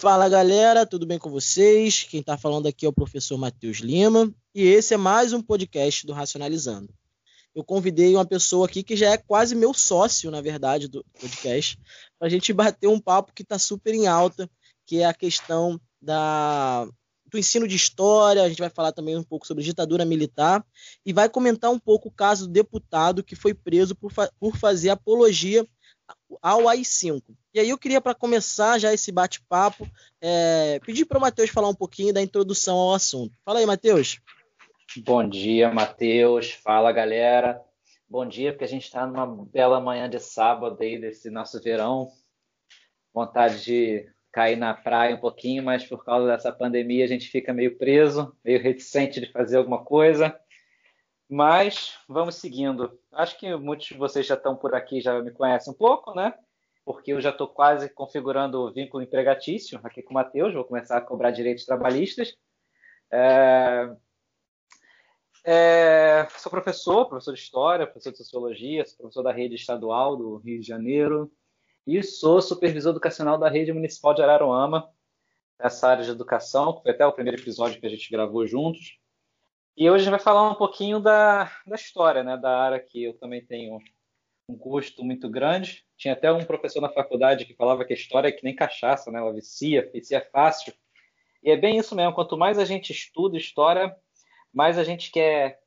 Fala galera, tudo bem com vocês? Quem está falando aqui é o professor Matheus Lima e esse é mais um podcast do Racionalizando. Eu convidei uma pessoa aqui que já é quase meu sócio, na verdade, do podcast, para a gente bater um papo que está super em alta, que é a questão da, do ensino de história. A gente vai falar também um pouco sobre ditadura militar e vai comentar um pouco o caso do deputado que foi preso por, fa por fazer apologia ao AI-5. E aí eu queria, para começar já esse bate-papo, é, pedir para o Matheus falar um pouquinho da introdução ao assunto. Fala aí, Matheus. Bom dia, Matheus. Fala, galera. Bom dia, porque a gente está numa bela manhã de sábado aí desse nosso verão. Vontade de cair na praia um pouquinho, mas por causa dessa pandemia a gente fica meio preso, meio reticente de fazer alguma coisa. Mas vamos seguindo. Acho que muitos de vocês já estão por aqui, já me conhecem um pouco, né? Porque eu já estou quase configurando o vínculo empregatício aqui com o Matheus, vou começar a cobrar direitos trabalhistas. É... É... Sou professor, professor de História, professor de Sociologia, sou professor da rede estadual do Rio de Janeiro e sou supervisor educacional da rede municipal de Araruama, essa área de educação, que foi até o primeiro episódio que a gente gravou juntos. E hoje a gente vai falar um pouquinho da, da história, né, da área que eu também tenho um gosto muito grande. Tinha até um professor na faculdade que falava que a história é que nem cachaça, né, ela vicia, vicia fácil. E é bem isso mesmo, quanto mais a gente estuda história, mais a gente quer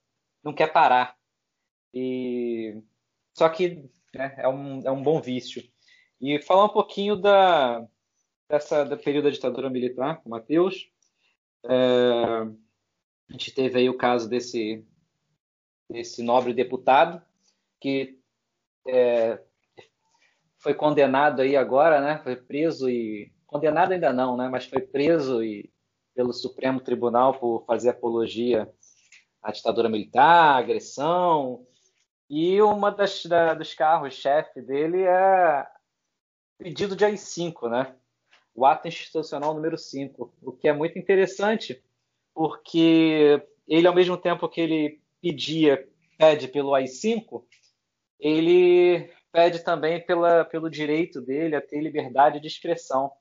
não quer parar. E só que né, é, um, é um bom vício. E falar um pouquinho da, dessa da período da ditadura militar, com o Matheus. É, a gente teve aí o caso desse, desse nobre deputado que é, foi condenado aí agora, né? Foi preso e condenado ainda não, né? Mas foi preso e pelo Supremo Tribunal por fazer apologia à ditadura militar, agressão. E uma das da, dos carros chefe dele é pedido de AI-5, né? O ato institucional número 5, o que é muito interessante porque ele, ao mesmo tempo que ele pedia, pede pelo AI-5, ele pede também pela, pelo direito dele a ter liberdade de expressão.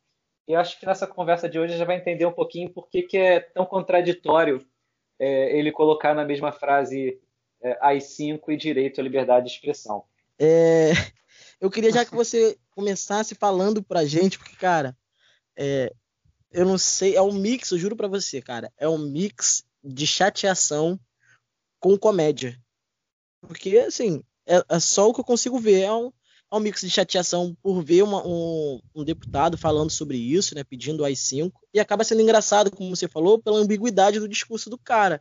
E acho que nessa conversa de hoje já vai entender um pouquinho por que, que é tão contraditório é, ele colocar na mesma frase é, AI-5 e direito à liberdade de expressão. É, eu queria já que você começasse falando pra gente, porque, cara, é, eu não sei, é um mix, eu juro para você, cara, é um mix de chateação com comédia. Porque, assim, é, é só o que eu consigo ver, é um, é um mix de chateação por ver uma, um, um, deputado falando sobre isso, né, pedindo o AI-5, e acaba sendo engraçado, como você falou, pela ambiguidade do discurso do cara.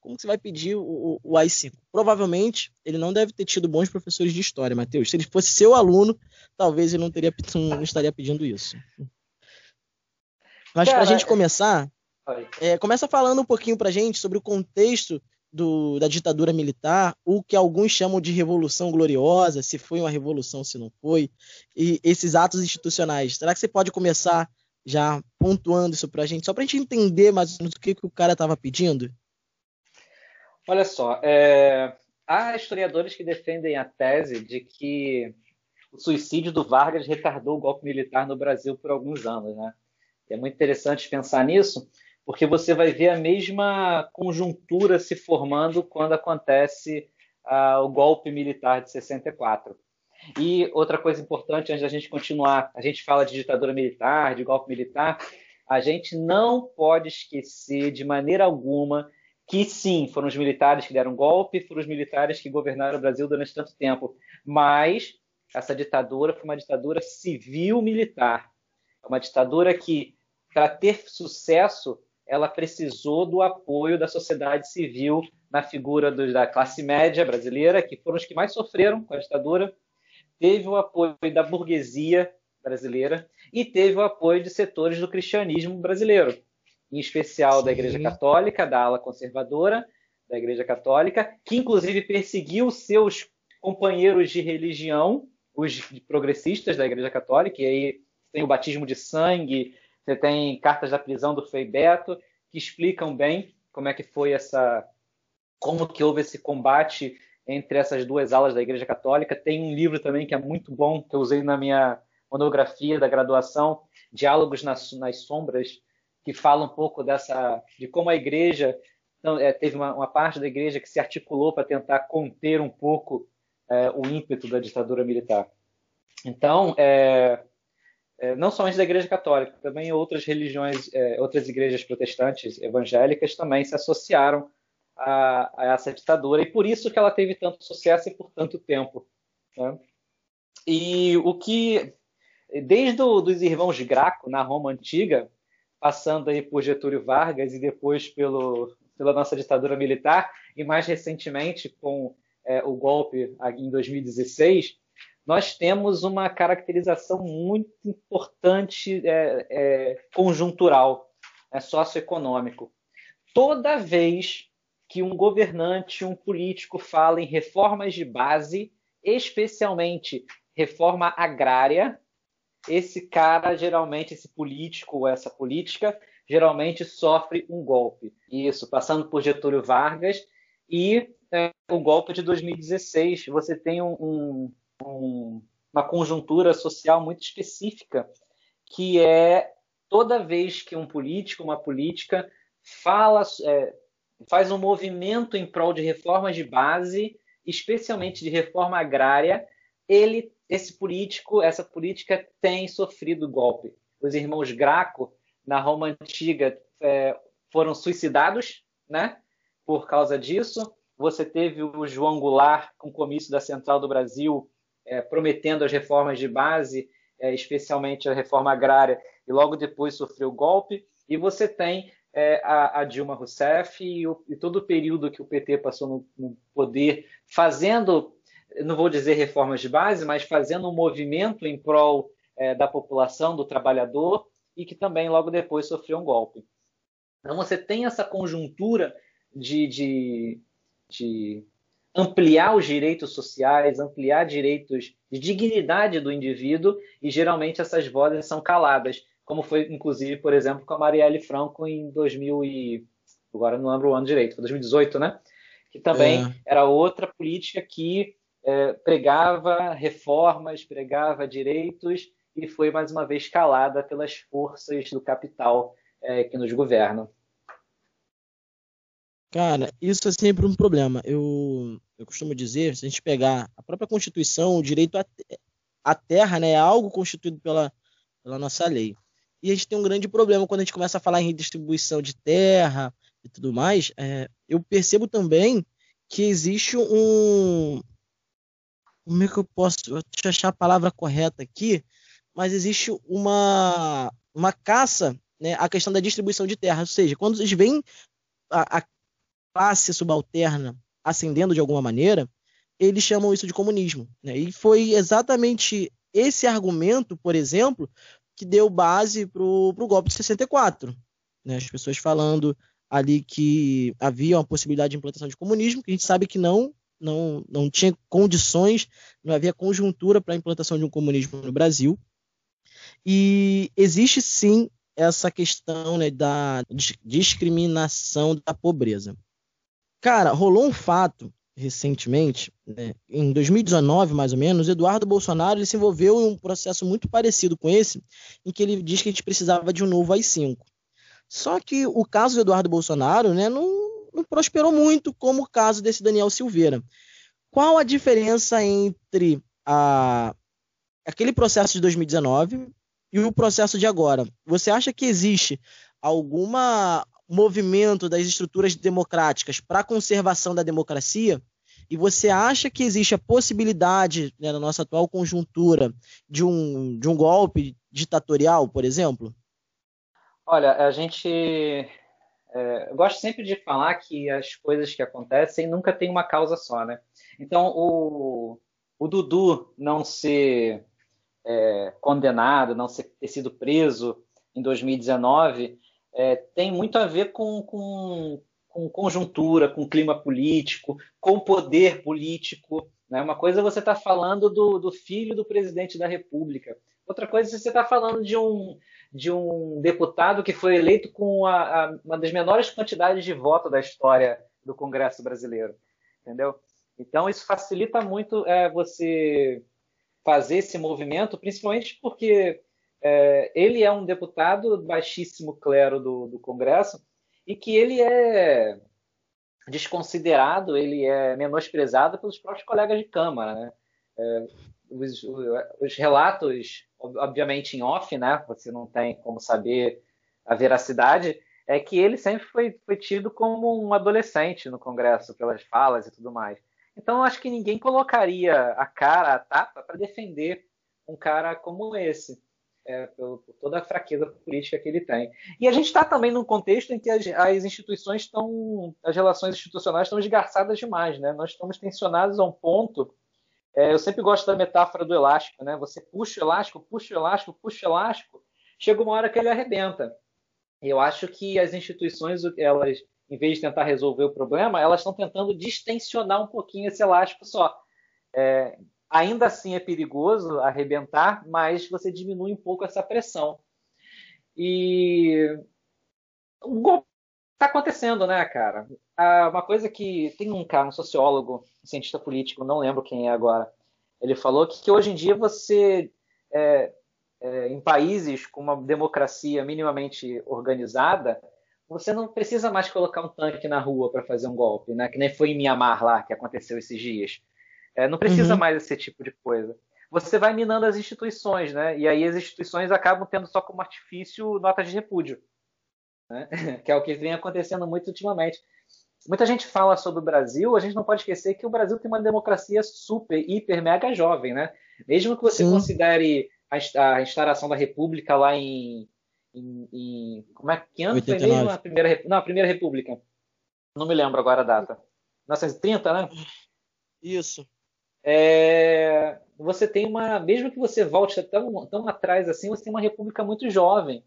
Como você vai pedir o, o AI-5? Provavelmente ele não deve ter tido bons professores de história, Matheus. Se ele fosse seu aluno, talvez ele não, teria, não estaria pedindo isso. Mas para a gente começar, é, começa falando um pouquinho para a gente sobre o contexto do, da ditadura militar, o que alguns chamam de revolução gloriosa, se foi uma revolução, se não foi, e esses atos institucionais. Será que você pode começar já pontuando isso para a gente, só para a gente entender mais ou menos o que, que o cara estava pedindo? Olha só, é, há historiadores que defendem a tese de que o suicídio do Vargas retardou o golpe militar no Brasil por alguns anos, né? É muito interessante pensar nisso, porque você vai ver a mesma conjuntura se formando quando acontece uh, o golpe militar de 64. E outra coisa importante, antes da gente continuar, a gente fala de ditadura militar, de golpe militar, a gente não pode esquecer de maneira alguma que sim, foram os militares que deram golpe, foram os militares que governaram o Brasil durante tanto tempo, mas essa ditadura foi uma ditadura civil-militar, uma ditadura que para ter sucesso, ela precisou do apoio da sociedade civil na figura dos, da classe média brasileira, que foram os que mais sofreram com a ditadura, teve o apoio da burguesia brasileira e teve o apoio de setores do cristianismo brasileiro, em especial Sim. da Igreja Católica, da ala conservadora da Igreja Católica, que inclusive perseguiu seus companheiros de religião, os progressistas da Igreja Católica, e aí tem o batismo de sangue, você tem cartas da prisão do Frei Beto que explicam bem como é que foi essa, como que houve esse combate entre essas duas alas da Igreja Católica. Tem um livro também que é muito bom que eu usei na minha monografia da graduação, Diálogos nas, nas Sombras, que fala um pouco dessa de como a igreja então, é, teve uma, uma, parte da igreja que se articulou para tentar conter um pouco é, o ímpeto da ditadura militar. Então, é, não somente da igreja católica, também outras religiões, é, outras igrejas protestantes evangélicas também se associaram a, a, essa ditadura e por isso que ela teve tanto sucesso e por tanto tempo. Né? E o que, desde os irmãos Graco na Roma antiga, passando aí por Getúlio Vargas e depois pelo, pela nossa ditadura militar, e mais recentemente com é, o golpe em 2016, nós temos uma caracterização muito importante é, é, conjuntural, é, socioeconômico. Toda vez que um governante, um político fala em reformas de base, especialmente reforma agrária, esse cara, geralmente, esse político ou essa política, geralmente sofre um golpe. Isso, passando por Getúlio Vargas e é, o golpe de 2016. Você tem um, um, uma conjuntura social muito específica, que é toda vez que um político, uma política, fala, é, faz um movimento em prol de reformas de base, especialmente de reforma agrária, ele, esse político, essa política tem sofrido golpe. Os irmãos Graco na Roma antiga é, foram suicidados, né? Por causa disso, você teve o João Goulart com o comício da Central do Brasil é, prometendo as reformas de base, é, especialmente a reforma agrária, e logo depois sofreu o golpe. E você tem é, a, a, Dilma Rousseff e, o, e, todo o período que o PT passou no, no, poder, fazendo, não vou dizer reformas de base, mas fazendo um movimento em prol é, da população, do trabalhador, e que também logo depois sofreu um golpe. Então você tem essa conjuntura de, de, de ampliar os direitos sociais, ampliar direitos de dignidade do indivíduo, e geralmente essas vozes são caladas, como foi inclusive, por exemplo, com a Marielle Franco em 2000 e agora não lembro o ano direito, foi 2018, né? Que também é. era outra política que é, pregava reformas, pregava direitos e foi mais uma vez calada pelas forças do capital é, que nos governam. Cara, isso é sempre um problema. Eu, eu costumo dizer, se a gente pegar a própria Constituição, o direito à, à terra né, é algo constituído pela, pela nossa lei. E a gente tem um grande problema quando a gente começa a falar em redistribuição de terra e tudo mais. É, eu percebo também que existe um. Como é que eu posso. Deixa eu achar a palavra correta aqui mas existe uma, uma caça né, à questão da distribuição de terra. Ou seja, quando eles veem a, a classe subalterna ascendendo de alguma maneira, eles chamam isso de comunismo. Né? E foi exatamente esse argumento, por exemplo, que deu base para o golpe de 64. Né? As pessoas falando ali que havia uma possibilidade de implantação de comunismo, que a gente sabe que não, não, não tinha condições, não havia conjuntura para a implantação de um comunismo no Brasil. E existe sim essa questão né, da discriminação da pobreza. Cara, rolou um fato recentemente, né, em 2019 mais ou menos, Eduardo Bolsonaro ele se envolveu em um processo muito parecido com esse, em que ele diz que a gente precisava de um novo AI-5. Só que o caso do Eduardo Bolsonaro né, não, não prosperou muito como o caso desse Daniel Silveira. Qual a diferença entre a, aquele processo de 2019 e o processo de agora. Você acha que existe algum movimento das estruturas democráticas para a conservação da democracia? E você acha que existe a possibilidade, né, na nossa atual conjuntura, de um, de um golpe ditatorial, por exemplo? Olha, a gente. É, eu gosto sempre de falar que as coisas que acontecem nunca têm uma causa só, né? Então, o, o Dudu não ser é, condenado, não ter sido preso em 2019, é, tem muito a ver com, com, com, conjuntura, com clima político, com poder político. Né? Uma coisa é você está falando do, do, filho do presidente da República, outra coisa é você está falando de um, de um deputado que foi eleito com a, a, uma das menores quantidades de voto da história do Congresso brasileiro. Entendeu? Então, isso facilita muito é, você fazer esse movimento, principalmente porque é, ele é um deputado baixíssimo clero do, do Congresso e que ele é desconsiderado, ele é menosprezado pelos próprios colegas de Câmara. Né? É, os, os, relatos, obviamente em off, né? você não tem como saber a veracidade, é que ele sempre foi, foi tido como um adolescente no Congresso, pelas falas e tudo mais. Então, acho que ninguém colocaria a cara, a tapa, para defender um cara como esse é, por, por, toda a fraqueza política que ele tem. E a gente está também num contexto em que as, as, instituições estão, as relações institucionais estão esgarçadas demais, né? Nós estamos tensionados a um ponto. É, eu sempre gosto da metáfora do elástico, né? Você puxa o elástico, puxa o elástico, puxa o elástico, chega uma hora que ele arrebenta. Eu acho que as instituições, elas, em vez de tentar resolver o problema, elas estão tentando distensionar um pouquinho esse elástico só. É, Ainda assim é perigoso arrebentar, mas você diminui um pouco essa pressão. E o golpe está acontecendo, né, cara? Ah, uma coisa que tem um cara, um sociólogo, um cientista político, não lembro quem é agora, ele falou que, que hoje em dia você, é, é, em países com uma democracia minimamente organizada, você não precisa mais colocar um tanque na rua para fazer um golpe, né? Que nem foi em Mianmar lá que aconteceu esses dias. É, não precisa uhum. mais esse tipo de coisa. Você vai minando as instituições, né? E aí as instituições acabam tendo só como artifício notas de repúdio, né? que é o que vem acontecendo muito ultimamente. Muita gente fala sobre o Brasil, a gente não pode esquecer que o Brasil tem uma democracia super, hiper, mega jovem, né? Mesmo que você Sim. considere a, a, instauração da República lá em, em, em, como é que ano 89. foi mesmo a primeira não a primeira República não me lembro agora a data 1930 né isso é, você tem uma, mesmo que você volte tão, tão atrás assim, você tem uma república muito jovem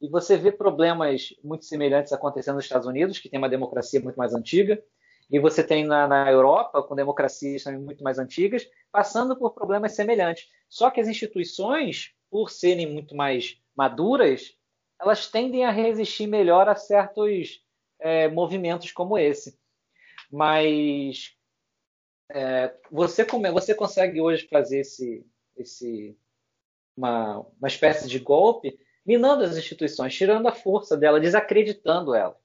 e você vê problemas muito semelhantes acontecendo nos Estados Unidos, que tem uma democracia muito mais antiga, e você tem na, na Europa, com democracias também muito mais antigas, passando por problemas semelhantes. Só que as instituições, por serem muito mais maduras, elas tendem a resistir melhor a certos é, movimentos como esse. Mas é, você, você consegue hoje fazer esse, esse uma, uma espécie de golpe minando as instituições, tirando a força dela, desacreditando ela.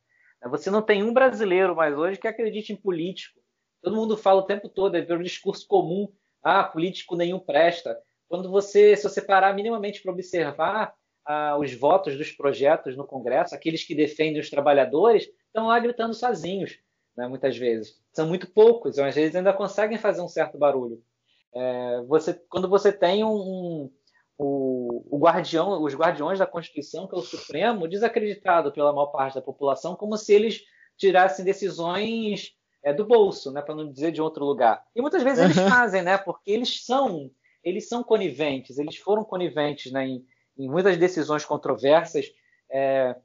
Você não tem um brasileiro mais hoje que acredite em político. Todo mundo fala o tempo todo, é um discurso comum. Ah, político nenhum presta. Quando você, se você parar minimamente para observar ah, os votos dos projetos no Congresso, aqueles que defendem os trabalhadores, estão lá gritando sozinhos né, muitas vezes. São muito poucos, às vezes ainda conseguem fazer um certo barulho. É, você, quando você tem um, um o, o, guardião, os guardiões da Constituição, que é o Supremo, desacreditado pela maior parte da população, como se eles tirassem decisões é, do bolso, né, para não dizer de outro lugar. E muitas vezes eles fazem, né, porque eles são eles são coniventes, eles foram coniventes né, em, em muitas decisões controversas é,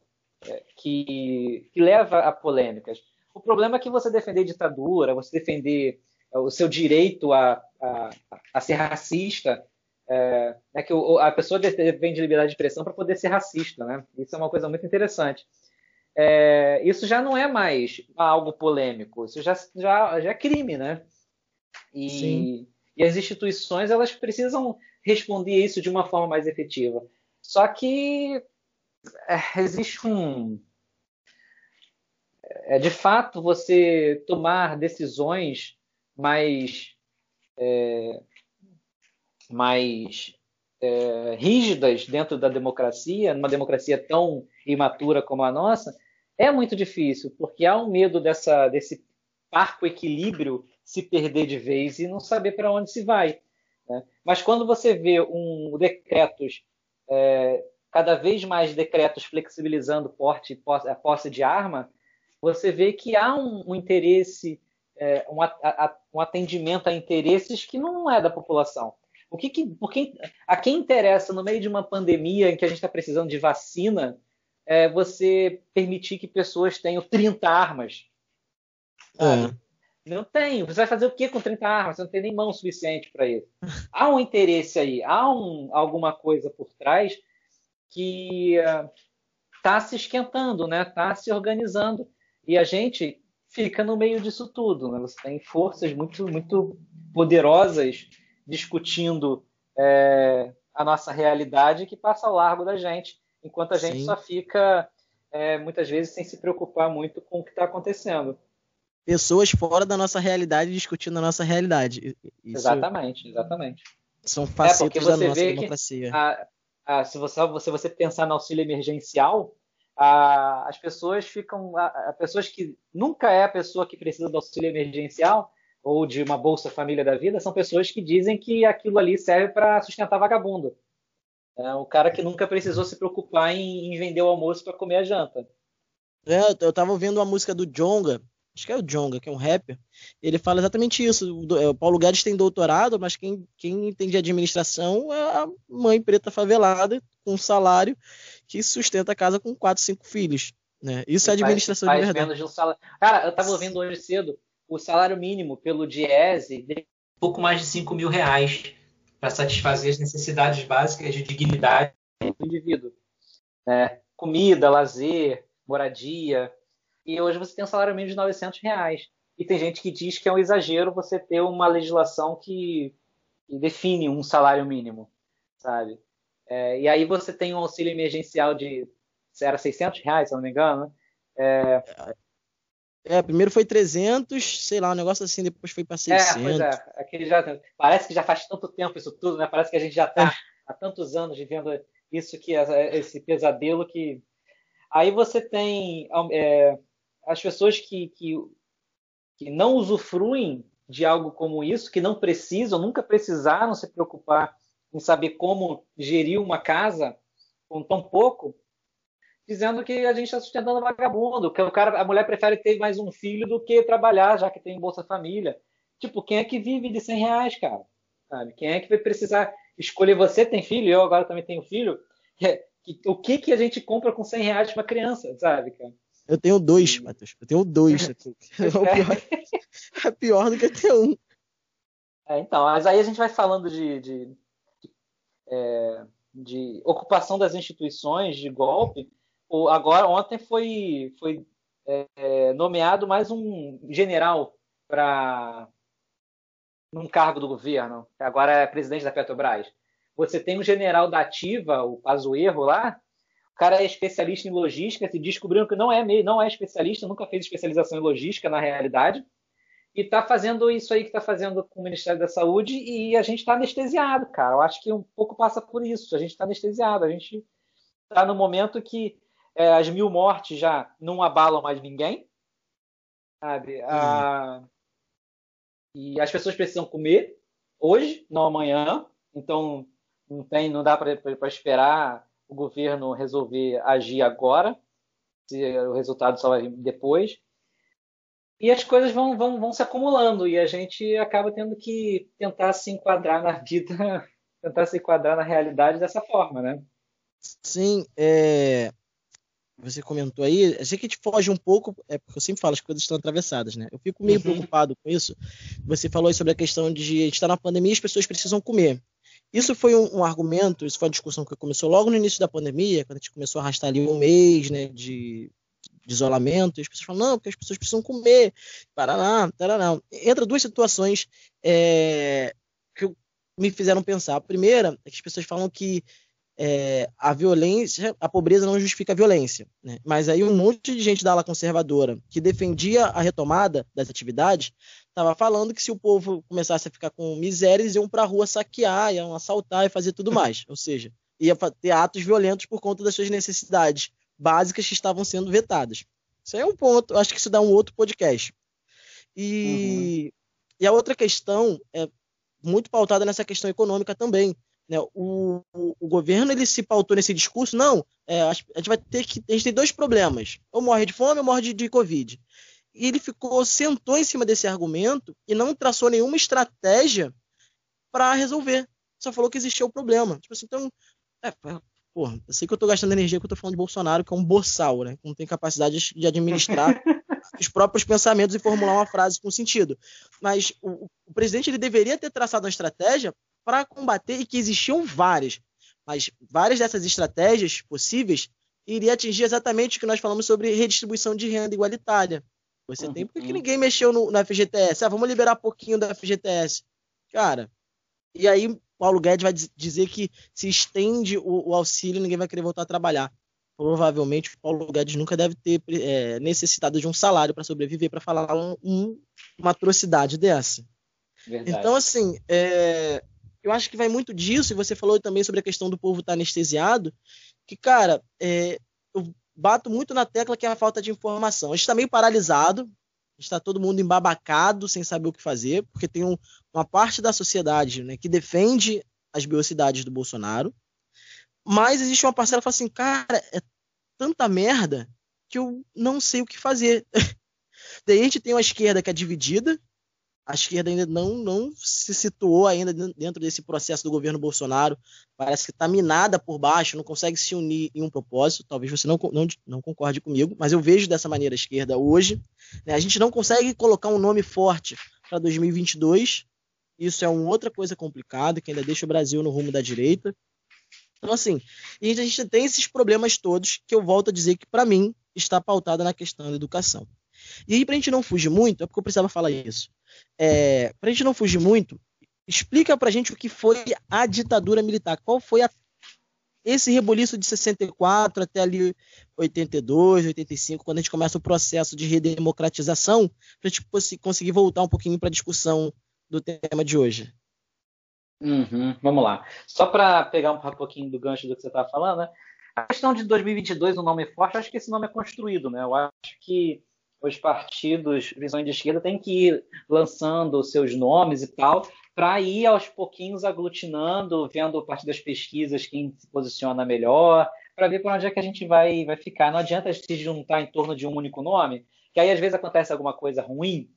é, que, que leva a polêmicas. O problema é que você defender ditadura, você defender é, o seu direito a, a, a ser racista, é, é que o, a pessoa depende de liberdade de expressão para poder ser racista, né? Isso é uma coisa muito interessante. É, isso já não é mais algo polêmico, isso já, já, já é crime, né? E, e, as instituições elas precisam responder isso de uma forma mais efetiva. Só que é, existe um, é de fato você tomar decisões mais é, mais é, rígidas dentro da democracia, numa democracia tão imatura como a nossa, é muito difícil, porque há um medo dessa, desse parco equilíbrio se perder de vez e não saber para onde se vai. Né? Mas quando você vê um decretos, é, cada vez mais decretos flexibilizando porte, a posse de arma, você vê que há um, um interesse, é, um, a, um, atendimento a interesses que não é da população. O que, que por quem, a quem interessa no meio de uma pandemia em que a gente está precisando de vacina, é você permitir que pessoas tenham 30 armas? É. Não tem. Você vai fazer o que com 30 armas? Você não tem nem mão suficiente para isso. Há um interesse aí, há um, alguma coisa por trás que está uh, se esquentando, né? Está se organizando. E a gente fica no meio disso tudo. Né? Você tem forças muito, muito poderosas discutindo é, a nossa realidade que passa ao largo da gente, enquanto a gente Sim. só fica é, muitas vezes sem se preocupar muito com o que está acontecendo. Pessoas fora da nossa realidade discutindo a nossa realidade. Isso exatamente, exatamente. São facetas é da nossa democracia. A, a, se, você, se você pensar no auxílio emergencial, a, as pessoas ficam. A, pessoas que nunca é a pessoa que precisa do auxílio emergencial ou de uma Bolsa Família da vida, são pessoas que dizem que aquilo ali serve para sustentar vagabundo. É o cara que nunca precisou se preocupar em, em vender o almoço para comer a janta. É, eu tava ouvindo a música do Jonga, acho que é o Jonga, que é um rapper. Ele fala exatamente isso. É, o Paulo Guedes tem doutorado, mas quem, quem entende administração é a mãe preta favelada, com salário que sustenta a casa com quatro, cinco filhos. Né? Isso é administração faz, faz de verdade. De um salário. Cara, eu tava ouvindo hoje cedo, o salário mínimo pelo Diese um pouco mais de 5 mil reais para satisfazer as necessidades básicas de dignidade do indivíduo. É, comida, lazer, moradia. E hoje você tem um salário mínimo de 900 reais. E tem gente que diz que é um exagero você ter uma legislação que, que define um salário mínimo, sabe? É, e aí você tem um auxílio emergencial de, era 600 reais, se não me engano. É, é, primeiro foi 300, sei lá, um negócio assim, depois foi para 600. É, pois é. Aquele já, parece que já faz tanto tempo isso tudo, né? Parece que a gente já está é. há tantos anos vivendo isso, que esse pesadelo que... Aí você tem é, as pessoas que, que, que não usufruem de algo como isso, que não precisam, nunca precisaram se preocupar em saber como gerir uma casa com tão pouco, dizendo que a gente está sustentando vagabundo, que o cara, a mulher prefere ter mais um filho do que trabalhar, já que tem Bolsa Família. Tipo, quem é que vive de 100 reais, cara? Sabe? Quem é que vai precisar escolher? Você tem filho, eu agora também tenho filho. O que, que a gente compra com 100 reais para uma criança, sabe, cara? Eu tenho dois, Matheus. Eu tenho dois. é, pior, é pior do que ter um. É, então, mas aí a gente vai falando de, de, é, de ocupação das instituições, de golpe agora ontem foi, foi é, nomeado mais um general para num cargo do governo, agora é presidente da Petrobras. Você tem um general da Ativa, o Pazuerro lá, o cara é especialista em logística, se descobriram que não é não é especialista, nunca fez especialização em logística na realidade, e está fazendo isso aí que está fazendo com o Ministério da Saúde e a gente está anestesiado, cara. Eu acho que um pouco passa por isso. A gente está anestesiado. A gente está no momento que é, as mil mortes já não abalam mais ninguém. Sabe? Ah, e as pessoas precisam comer hoje, não amanhã. Então não tem, não dá para esperar o governo resolver agir agora. Se o resultado só vai vir depois. E as coisas vão, vão, vão se acumulando e a gente acaba tendo que tentar se enquadrar na vida, tentar se enquadrar na realidade dessa forma, né? Sim, é, você comentou aí, sei que a gente foge um pouco, é porque eu sempre falo, as coisas estão atravessadas, né? Eu fico meio uhum. preocupado com isso. Você falou sobre a questão de a gente estar tá na pandemia e as pessoas precisam comer. Isso foi um, um, argumento, isso foi uma discussão que começou logo no início da pandemia, quando a gente começou a arrastar ali um mês né, de, de isolamento, e as pessoas falam, não, porque as pessoas precisam comer, paraná, taraná. Entra duas situações é, que me fizeram pensar. A primeira é que as pessoas falam que é, a violência, a pobreza não justifica a violência. Né? Mas aí um monte de gente da ala conservadora que defendia a retomada das atividades estava falando que se o povo começasse a ficar com miséria, eles iam para a rua saquear, iam assaltar e fazer tudo mais. Ou seja, ia ter atos violentos por conta das suas necessidades básicas que estavam sendo vetadas. Isso aí é um ponto, acho que isso dá um outro podcast. E, uhum. e a outra questão é muito pautada nessa questão econômica também né, o, o, o, governo ele se pautou nesse discurso, não, é, a gente vai ter que. A gente tem dois problemas. Ou morre de fome ou morre de, de Covid. E ele ficou, sentou em cima desse argumento e não traçou nenhuma estratégia para resolver. Só falou que existia o problema. Tipo assim, então. É, porra, eu sei que eu estou gastando energia que eu tô falando de Bolsonaro, que é um boçal, né? Que não tem capacidade de administrar os próprios pensamentos e formular uma frase com sentido. Mas o, o presidente ele deveria ter traçado uma estratégia para combater e que existiam várias. Mas várias dessas estratégias possíveis iria atingir exatamente o que nós falamos sobre redistribuição de renda igualitária. Você uhum. tem porque que ninguém mexeu no, no FGTS? Ah, vamos liberar pouquinho da FGTS. Cara, e aí Paulo Guedes vai dizer que se estende o, o auxílio, ninguém vai querer voltar a trabalhar. Provavelmente o Paulo Guedes nunca deve ter é, necessitado de um salário para sobreviver, para falar um, um, uma atrocidade dessa. Verdade. Então, assim, é, eu acho que vai muito disso, e você falou também sobre a questão do povo estar tá anestesiado, que, cara, é, eu bato muito na tecla que é a falta de informação. A gente está meio paralisado, está todo mundo embabacado, sem saber o que fazer, porque tem um, uma parte da sociedade né, que defende as velocidades do Bolsonaro, mas existe uma parcela que fala assim, cara, é tanta merda que eu não sei o que fazer. Daí a gente tem uma esquerda que é dividida, a esquerda ainda não, não se situou ainda dentro desse processo do governo Bolsonaro. Parece que está minada por baixo, não consegue se unir em um propósito. Talvez você não, não, não concorde comigo, mas eu vejo dessa maneira a esquerda hoje. Né? A gente não consegue colocar um nome forte para 2022. Isso é uma outra coisa complicada que ainda deixa o Brasil no rumo da direita. Então, assim, a gente tem esses problemas todos que eu volto a dizer que, para mim, está pautada na questão da educação. E aí, para a gente não fugir muito, é porque eu precisava falar isso. É, para a gente não fugir muito, explica para a gente o que foi a ditadura militar. Qual foi a, esse reboliço de 64 até ali 82, 85, quando a gente começa o processo de redemocratização, para a gente conseguir voltar um pouquinho para a discussão do tema de hoje. Uhum, vamos lá. Só para pegar um pouquinho do gancho do que você estava falando, né? A questão de 2022, o um nome forte, acho que esse nome é construído, né? Eu acho que os partidos, visões de esquerda, têm que ir lançando seus nomes e tal, para ir aos pouquinhos aglutinando, vendo a partir das pesquisas quem se posiciona melhor, para ver por onde é que a gente vai, vai ficar. Não adianta se juntar em torno de um único nome, que aí às vezes acontece alguma coisa ruim,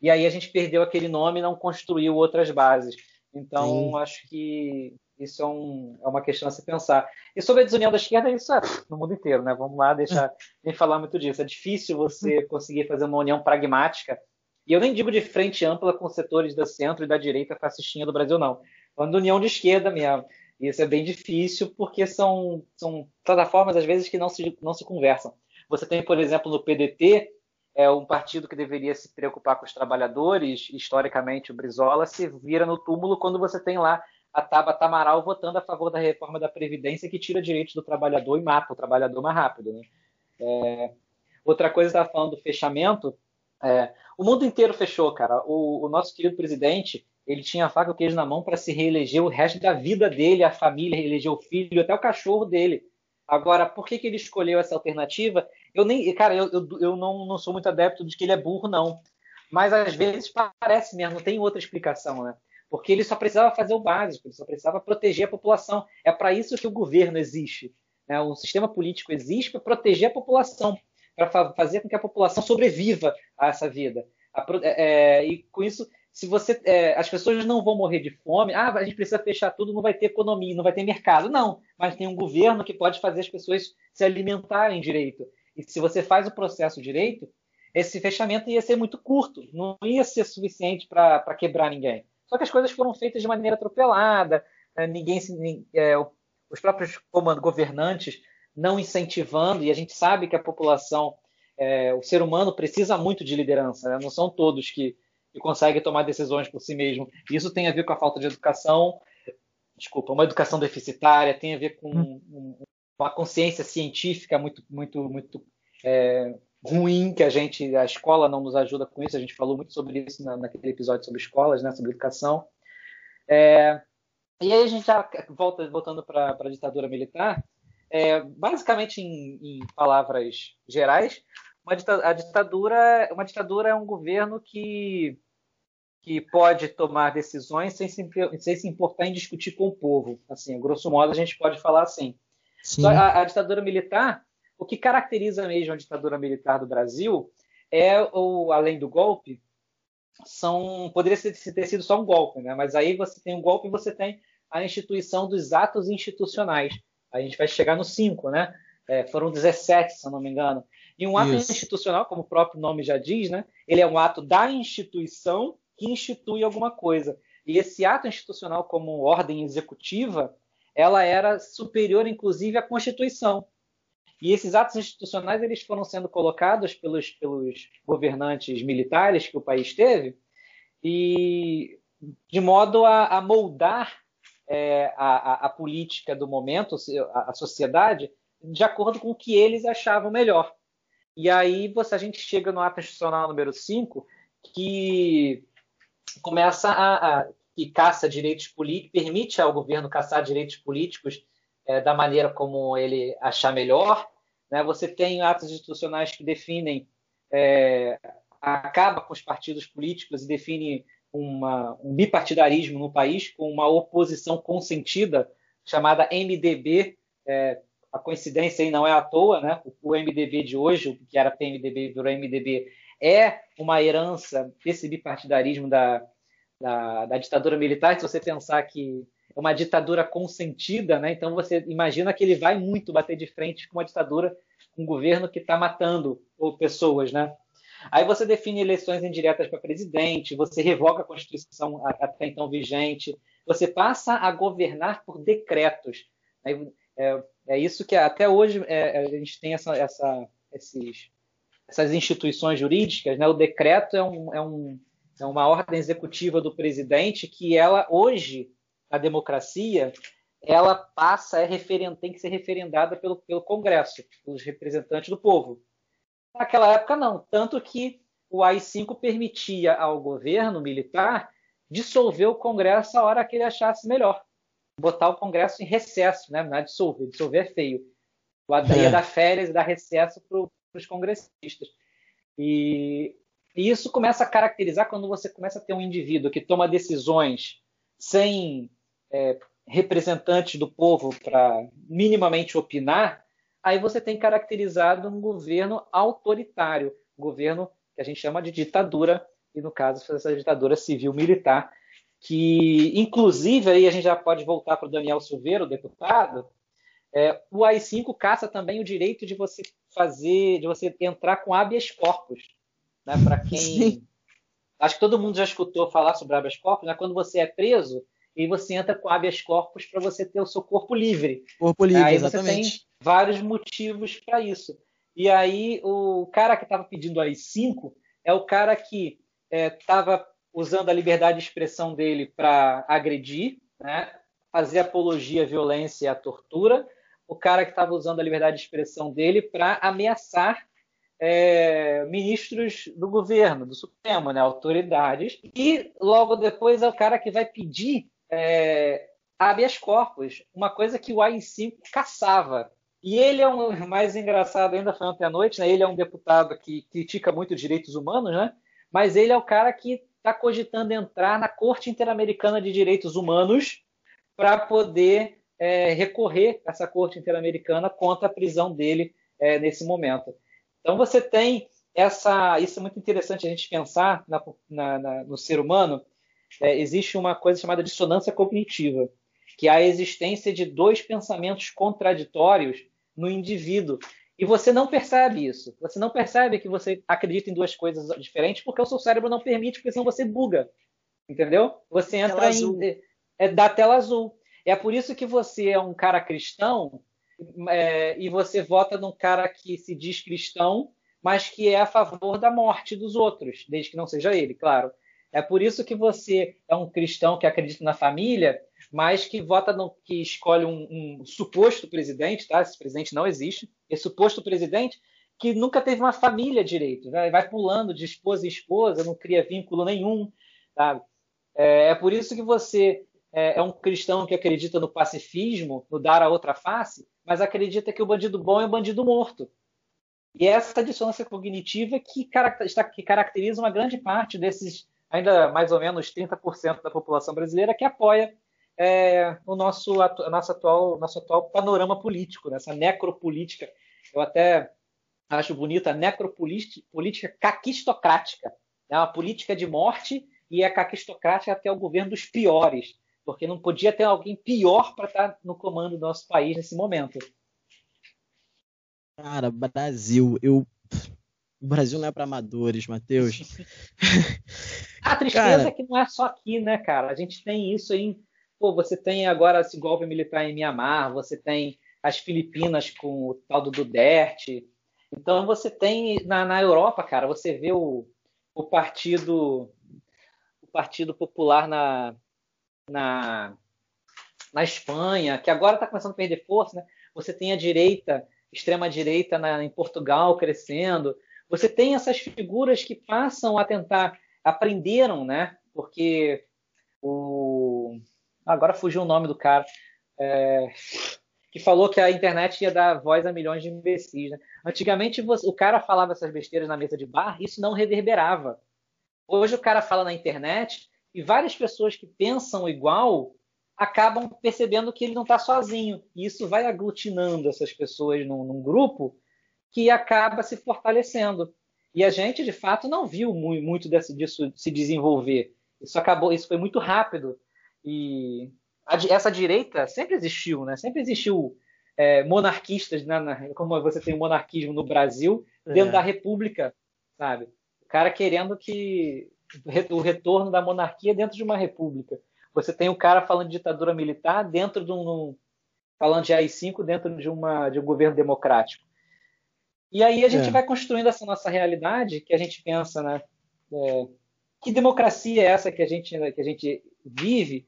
e aí a gente perdeu aquele nome e não construiu outras bases. Então, Sim. acho que isso é, um, é, uma questão a se pensar. E sobre a desunião da esquerda, isso é no mundo inteiro, né? Vamos lá, deixar nem falar muito disso. É difícil você conseguir fazer uma união pragmática. E eu nem digo de frente ampla com setores da centro e da direita fascistinha do Brasil, não. Falando de união de esquerda mesmo. Isso é bem difícil porque são, são plataformas, às vezes, que não se, não se conversam. Você tem, por exemplo, no PDT, é um partido que deveria se preocupar com os trabalhadores, historicamente o Brizola se vira no túmulo quando você tem lá a Tabata Amaral votando a favor da reforma da Previdência que tira direitos do trabalhador e mata o trabalhador mais rápido. Né? É... Outra coisa, estava falando do fechamento. É... O mundo inteiro fechou, cara. O, o, nosso querido presidente, ele tinha a faca e o queijo na mão para se reeleger o resto da vida dele, a família, reeleger o filho, até o cachorro dele. Agora, por que, que ele escolheu essa alternativa? Eu nem, cara, eu, eu, eu não, não sou muito adepto de que ele é burro, não. Mas às vezes parece mesmo, não tem outra explicação, né? porque ele só precisava fazer o básico, ele só precisava proteger a população. É para isso que o governo existe. Né? O sistema político existe para proteger a população, para fazer com que a população sobreviva a essa vida. A, é, é, e com isso, se você, é, as pessoas não vão morrer de fome, ah, a gente precisa fechar tudo, não vai ter economia, não vai ter mercado. Não, mas tem um governo que pode fazer as pessoas se alimentarem direito. E se você faz o processo direito, esse fechamento ia ser muito curto, não ia ser suficiente para quebrar ninguém. Só que as coisas foram feitas de maneira atropelada, né? ninguém, é, os próprios governantes não incentivando, e a gente sabe que a população, é, o ser humano precisa muito de liderança, né? não são todos que, que conseguem tomar decisões por si mesmo. Isso tem a ver com a falta de educação, desculpa, uma educação deficitária, tem a ver com hum. uma consciência científica muito, muito, muito é, ruim que a gente, a escola não nos ajuda com isso. A gente falou muito sobre isso na, naquele episódio sobre escolas, né, sobre educação. É, e aí a gente já volta voltando para a ditadura militar. É, basicamente, em, em, palavras gerais, ditadura, a ditadura, uma ditadura é um governo que que pode tomar decisões sem se, sem se importar em discutir com o povo. Assim, grosso modo, a gente pode falar assim. A, a ditadura militar o que caracteriza mesmo a ditadura militar do Brasil é, o, além do golpe, são poderia ter sido só um golpe, né? mas aí você tem um golpe e você tem a instituição dos atos institucionais. A gente vai chegar no 5, né? É, foram 17, se eu não me engano. E um ato Isso. institucional, como o próprio nome já diz, né? ele é um ato da instituição que institui alguma coisa. E esse ato institucional, como ordem executiva, ela era superior, inclusive, à Constituição. E esses atos institucionais eles foram sendo colocados pelos, pelos governantes militares que o país teve, e de modo a, a moldar é, a, a, política do momento, a, a, sociedade, de acordo com o que eles achavam melhor. E aí você, a gente chega no ato institucional número 5, que começa a, a que caça direitos políticos, permite ao governo caçar direitos políticos é, da maneira como ele achar melhor. Né? Você tem atos institucionais que definem, é, acaba com os partidos políticos e define uma, um bipartidarismo no país com uma oposição consentida chamada MDB. É, a coincidência aí não é à toa, né? O, o MDB de hoje, o que era PMDB virou MDB, é uma herança desse bipartidarismo da, da, da ditadura militar. Se você pensar que é uma ditadura consentida, né? Então você imagina que ele vai muito bater de frente com uma ditadura, um governo que está matando pessoas, né? Aí você define eleições indiretas para presidente, você revoga a Constituição até então vigente, você passa a governar por decretos. É, é isso que até hoje é, a gente tem essa, essa, esses, essas instituições jurídicas. Né? O decreto é, um, é, um, é uma ordem executiva do presidente que ela hoje a democracia ela passa é referen, tem que ser referendada pelo, pelo Congresso, pelos representantes do povo. Naquela época, não. Tanto que o AI-5 permitia ao governo militar dissolver o Congresso a hora que ele achasse melhor. Botar o Congresso em recesso, né? não é dissolver, dissolver é feio. Ia é. dar férias e dar recesso para os congressistas. E, e isso começa a caracterizar quando você começa a ter um indivíduo que toma decisões sem é, representantes do povo para minimamente opinar, aí você tem caracterizado um governo autoritário, governo que a gente chama de ditadura, e no caso essa ditadura civil-militar, que inclusive aí a gente já pode voltar para o Daniel Silveira, o deputado, é, o AI-5 caça também o direito de você fazer, de você entrar com habeas corpus, né? Para quem Sim. acho que todo mundo já escutou falar sobre habeas corpus, né? Quando você é preso, e você entra com habeas corpus para você ter o seu corpo livre. Corpo livre, aí exatamente. Vários motivos para isso. E aí o cara que estava pedindo aí cinco é o cara que estava é, usando a liberdade de expressão dele para agredir, né, fazer apologia à violência e à tortura, o cara que estava usando a liberdade de expressão dele para ameaçar é, ministros do governo, do Supremo, né, autoridades, e logo depois é o cara que vai pedir é, habeas corpus, uma coisa que o AI-5 caçava. E ele é um mais engraçado ainda foi ontem à noite, né? Ele é um deputado que critica muito direitos humanos, né? Mas ele é o cara que está cogitando entrar na Corte Interamericana de Direitos Humanos para poder é, recorrer a essa Corte Interamericana contra a prisão dele é, nesse momento. Então você tem essa, isso é muito interessante a gente pensar na, na, na, no ser humano, é, existe uma coisa chamada dissonância cognitiva, que é a existência de dois pensamentos contraditórios no indivíduo. E você não percebe isso. Você não percebe que você acredita em duas coisas diferentes porque o seu cérebro não permite, porque senão você buga. Entendeu? Você entra tela em. Azul. É, é, da tela azul. É por isso que você é um cara cristão é, e você vota num cara que se diz cristão, mas que é a favor da morte dos outros, desde que não seja ele, claro. É por isso que você é um cristão que acredita na família, mas que vota no que escolhe um, um suposto presidente, tá? Esse presidente não existe. Esse suposto presidente que nunca teve uma família direito, né? vai pulando de esposa em esposa, não cria vínculo nenhum, tá? É, é por isso que você é, é, um cristão que acredita no pacifismo, no dar a outra face, mas acredita que o bandido bom é o bandido morto. E é essa dissonância cognitiva que, que caracteriza uma grande parte desses ainda mais ou menos 30% da população brasileira que apoia é, o nosso, atual, nosso atual panorama político, nessa né? necropolítica. Eu até acho bonita a necropolítica caquistocrática. É uma política de morte e é caquistocrática até o governo dos piores, porque não podia ter alguém pior para estar no comando do nosso país nesse momento. Cara, Brasil, eu o Brasil não é para amadores, Matheus. a tristeza cara... é que não é só aqui, né, cara? A gente tem isso em. Pô, você tem agora esse golpe militar em Mianmar, você tem as Filipinas com o tal do Duterte. Então você tem na, na Europa, cara, você vê o, o partido o Partido Popular na, na, na Espanha, que agora está começando a perder força, né? Você tem a direita, extrema direita em Portugal crescendo. Você tem essas figuras que passam a tentar aprenderam, né? Porque o agora fugiu o nome do cara. É que falou que a internet ia dar voz a milhões de imbecis. Né? Antigamente você, o cara falava essas besteiras na mesa de bar, isso não reverberava. Hoje o cara fala na internet e várias pessoas que pensam igual acabam percebendo que ele não está sozinho. E isso vai aglutinando essas pessoas num, num, grupo que acaba se fortalecendo. E a gente, de fato, não viu muito desse, disso se desenvolver. Isso acabou, isso foi muito rápido. E a, essa direita sempre existiu, né? Sempre existiu é, monarquistas, né? Como você tem o monarquismo no Brasil, dentro é. da República, sabe? O cara querendo que o retorno da monarquia dentro de uma república. Você tem o cara falando de ditadura militar dentro de um, falando de AI-5 dentro de, uma, de um governo democrático. E aí a gente é. vai construindo essa nossa realidade que a gente pensa, né? É, que democracia é essa que a gente que a gente vive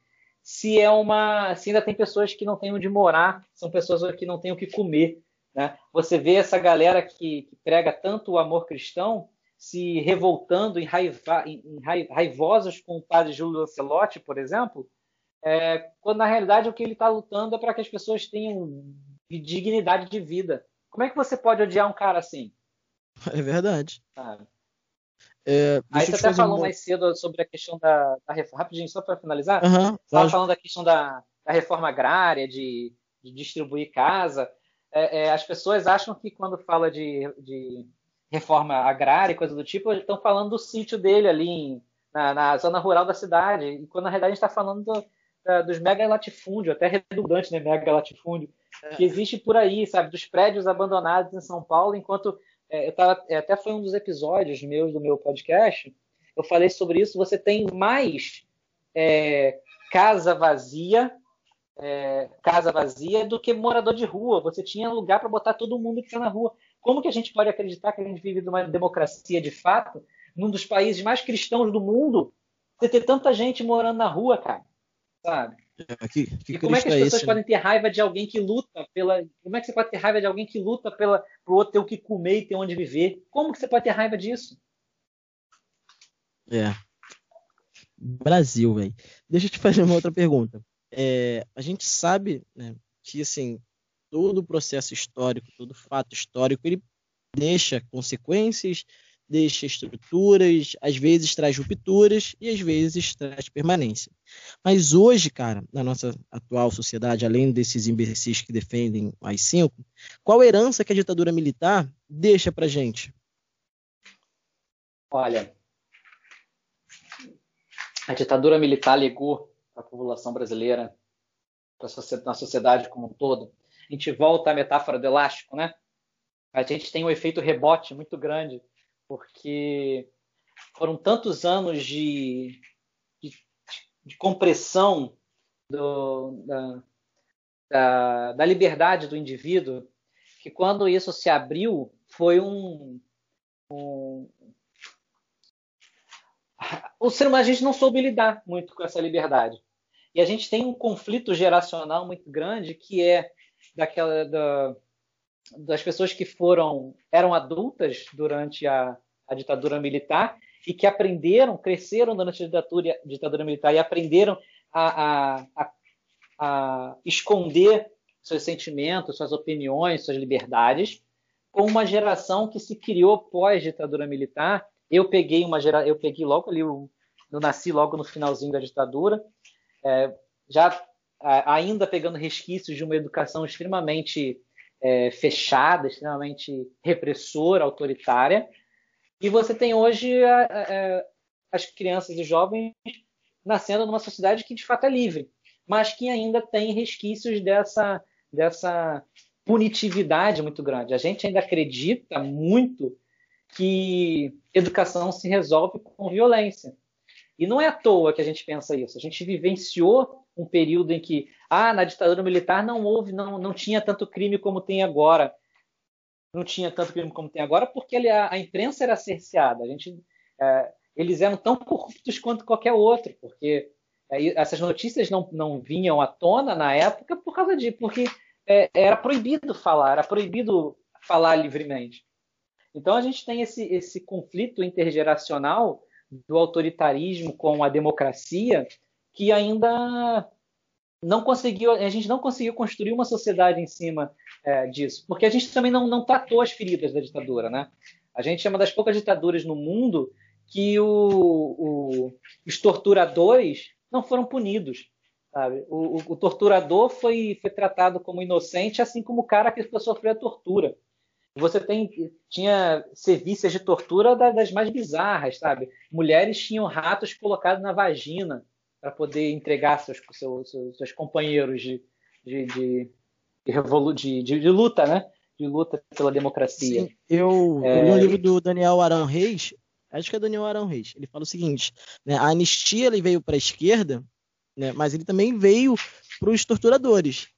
se é uma se ainda tem pessoas que não têm onde morar, são pessoas que não têm o que comer. Né? Você vê essa galera que, que prega tanto o amor cristão se revoltando, em, raiva, em raivosos com o padre Júlio Lancelotti, por exemplo, é, quando na realidade o que ele está lutando é para que as pessoas tenham dignidade de vida. Como é que você pode odiar um cara assim? É verdade. Sabe? É, Aí você até falou uma... mais cedo sobre a questão da, da reforma. Rapidinho, só para finalizar. Uhum, Estava falando da questão da, da reforma agrária, de, de distribuir casa. É, é, as pessoas acham que quando fala de, de, reforma agrária e coisa do tipo, estão falando do sítio dele ali em, na, na, zona rural da cidade. E quando na realidade a gente está falando do, da, dos mega latifúndios, até redundante, né? Mega latifúndio, que existe por aí, sabe? Dos prédios abandonados em São Paulo, enquanto é, eu tava, é, até foi um dos episódios meus do meu podcast, eu falei sobre isso. Você tem mais é, casa vazia, é, casa vazia do que morador de rua. Você tinha lugar para botar todo mundo que está na rua. Como que a gente pode acreditar que a gente vive numa democracia de fato, num dos países mais cristãos do mundo, você ter tanta gente morando na rua, cara? Sabe? É, que, que e como é que as é pessoas esse, né? podem ter raiva de alguém que luta pela. Como é que você pode ter raiva de alguém que luta pela o outro ter o que comer e ter onde viver? Como que você pode ter raiva disso? É. Brasil, velho. Deixa eu te fazer uma outra pergunta. É, a gente sabe né, que assim todo processo histórico, todo fato histórico, ele deixa consequências, deixa estruturas, às vezes traz rupturas e às vezes traz permanência. Mas hoje, cara, na nossa atual sociedade, além desses imbecis que defendem as cinco, qual herança que a ditadura militar deixa pra gente? Olha, a ditadura militar legou para a população brasileira, para a sociedade como um todo. A gente volta à metáfora do elástico, né? A gente tem um efeito rebote muito grande porque foram tantos anos de, de, de compressão do, da, da, da, liberdade do indivíduo, que quando isso se abriu, foi um. um o ser humano, a gente não soube lidar muito com essa liberdade. E a gente tem um conflito geracional muito grande que é daquela. Da, das pessoas que foram eram adultas durante a, a ditadura militar e que aprenderam, cresceram durante a ditadura, ditadura militar e aprenderam a, a, a, a esconder seus sentimentos, suas opiniões, suas liberdades, com uma geração que se criou pós ditadura militar. Eu peguei uma gera, eu peguei logo ali, eu, eu nasci logo no finalzinho da ditadura, é, já ainda pegando resquícios de uma educação extremamente é, fechada, extremamente repressora, autoritária. E você tem hoje a, a, as crianças e jovens nascendo numa sociedade que de fato é livre, mas que ainda tem resquícios dessa, dessa punitividade muito grande. A gente ainda acredita muito que educação se resolve com violência. E não é à toa que a gente pensa isso. A gente vivenciou um período em que, ah, na ditadura militar não houve, não, não tinha tanto crime como tem agora. Não tinha tanto crime como tem agora, porque a, a imprensa era cerceada. A gente, é, eles eram tão corruptos quanto qualquer outro, porque é, essas notícias não, não vinham à tona na época por causa de porque é, era proibido falar, era proibido falar livremente. Então a gente tem esse, esse conflito intergeracional do autoritarismo com a democracia que ainda não conseguiu, a gente não conseguiu construir uma sociedade em cima é, disso, porque a gente também não, não tratou as feridas da ditadura, né? A gente é uma das poucas ditaduras no mundo que o, o, os torturadores não foram punidos. Sabe? O, o, torturador foi, foi tratado como inocente, assim como o cara que sofreu a tortura. Você tem, tinha serviços de tortura das mais bizarras, sabe? Mulheres tinham ratos colocados na vagina para poder entregar seus, seus, seus, seus companheiros de, de, de, de, de, luta, né? De luta pela democracia. Sim, eu, é... eu li um livro do Daniel Arão Reis, acho que é Daniel Arão Reis. Ele fala o seguinte: né, a anistia ele veio para a esquerda, né, mas ele também veio para os torturadores.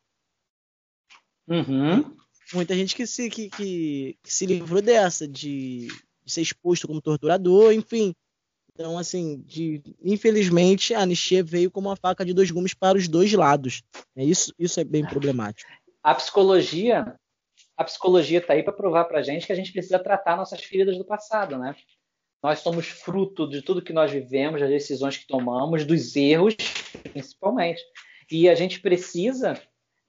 Uhum. Muita gente que se, que, que, que se livrou dessa, de, de, ser exposto como torturador, enfim. Então, assim, de, infelizmente, a anistia veio como uma faca de dois gumes para os dois lados. É, isso, isso é bem problemático. A psicologia a psicologia está aí para provar para a gente que a gente precisa tratar nossas feridas do passado, né? Nós somos fruto de tudo que nós vivemos, das decisões que tomamos, dos erros, principalmente. E a gente precisa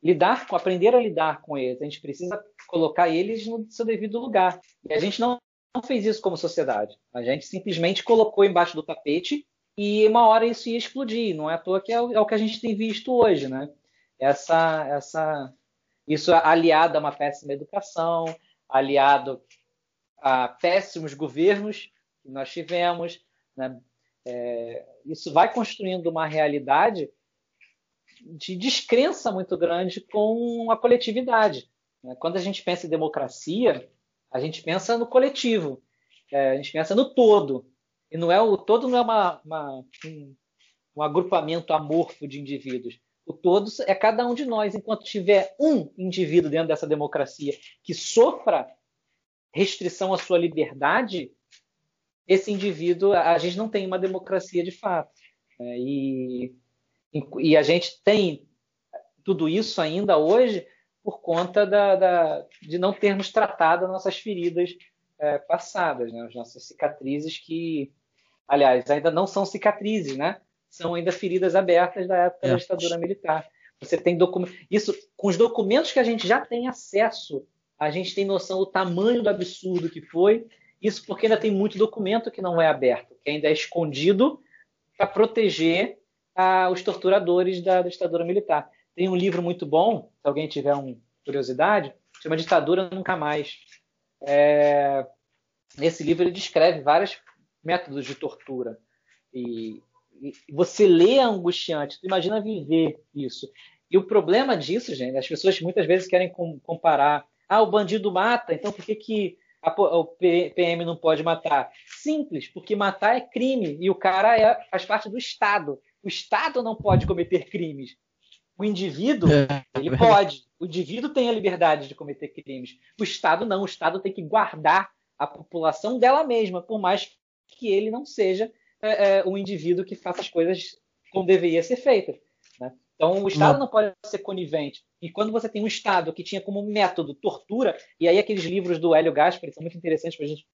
lidar com, aprender a lidar com eles. A gente precisa colocar eles no seu devido lugar. E a gente não, não fez isso como sociedade. A gente simplesmente colocou embaixo do tapete e uma hora isso ia explodir. Não é à toa que é o, é o que a gente tem visto hoje, né? Essa, essa, isso aliado a uma péssima educação, aliado a péssimos governos que nós tivemos. Né? É, isso vai construindo uma realidade de descrença muito grande com a coletividade. Né? Quando a gente pensa em democracia, a gente pensa no coletivo, é, a gente pensa no todo. E não é o todo não é uma, uma, um, um agrupamento amorfo de indivíduos. O todo é cada um de nós. Enquanto tiver um indivíduo dentro dessa democracia que sofra restrição à sua liberdade, esse indivíduo, a gente não tem uma democracia de fato. Né? E, e a gente tem tudo isso ainda hoje por conta da, da, de não termos tratado as nossas feridas é, passadas, né? as nossas cicatrizes que, aliás, ainda não são cicatrizes, né? São ainda feridas abertas da época é. da ditadura militar. Você tem documentos. Isso, com os documentos que a gente já tem acesso, a gente tem noção do tamanho do absurdo que foi isso porque ainda tem muito documento que não é aberto, que ainda é escondido para proteger ah, os torturadores da, da, ditadura militar. Tem um livro muito bom, se alguém tiver uma curiosidade, chama Ditadura Nunca Mais. É, nesse livro ele descreve vários métodos de tortura. E, e você lê a angustiante, tu imagina viver isso. E o problema disso, gente, as pessoas muitas vezes querem comparar. Ah, o bandido mata, então por que, que o PM não pode matar? Simples, porque matar é crime e o cara é, faz parte do Estado. O Estado não pode cometer crimes. O indivíduo, é. ele pode. O indivíduo tem a liberdade de cometer crimes. O Estado não. O Estado tem que guardar a população dela mesma, por mais que ele não seja é, é, um indivíduo que faça as coisas como deveria ser feita. Né? Então, o Estado não. não pode ser conivente. E quando você tem um Estado que tinha como método tortura, e aí aqueles livros do Hélio Gaspar são muito interessantes para a gente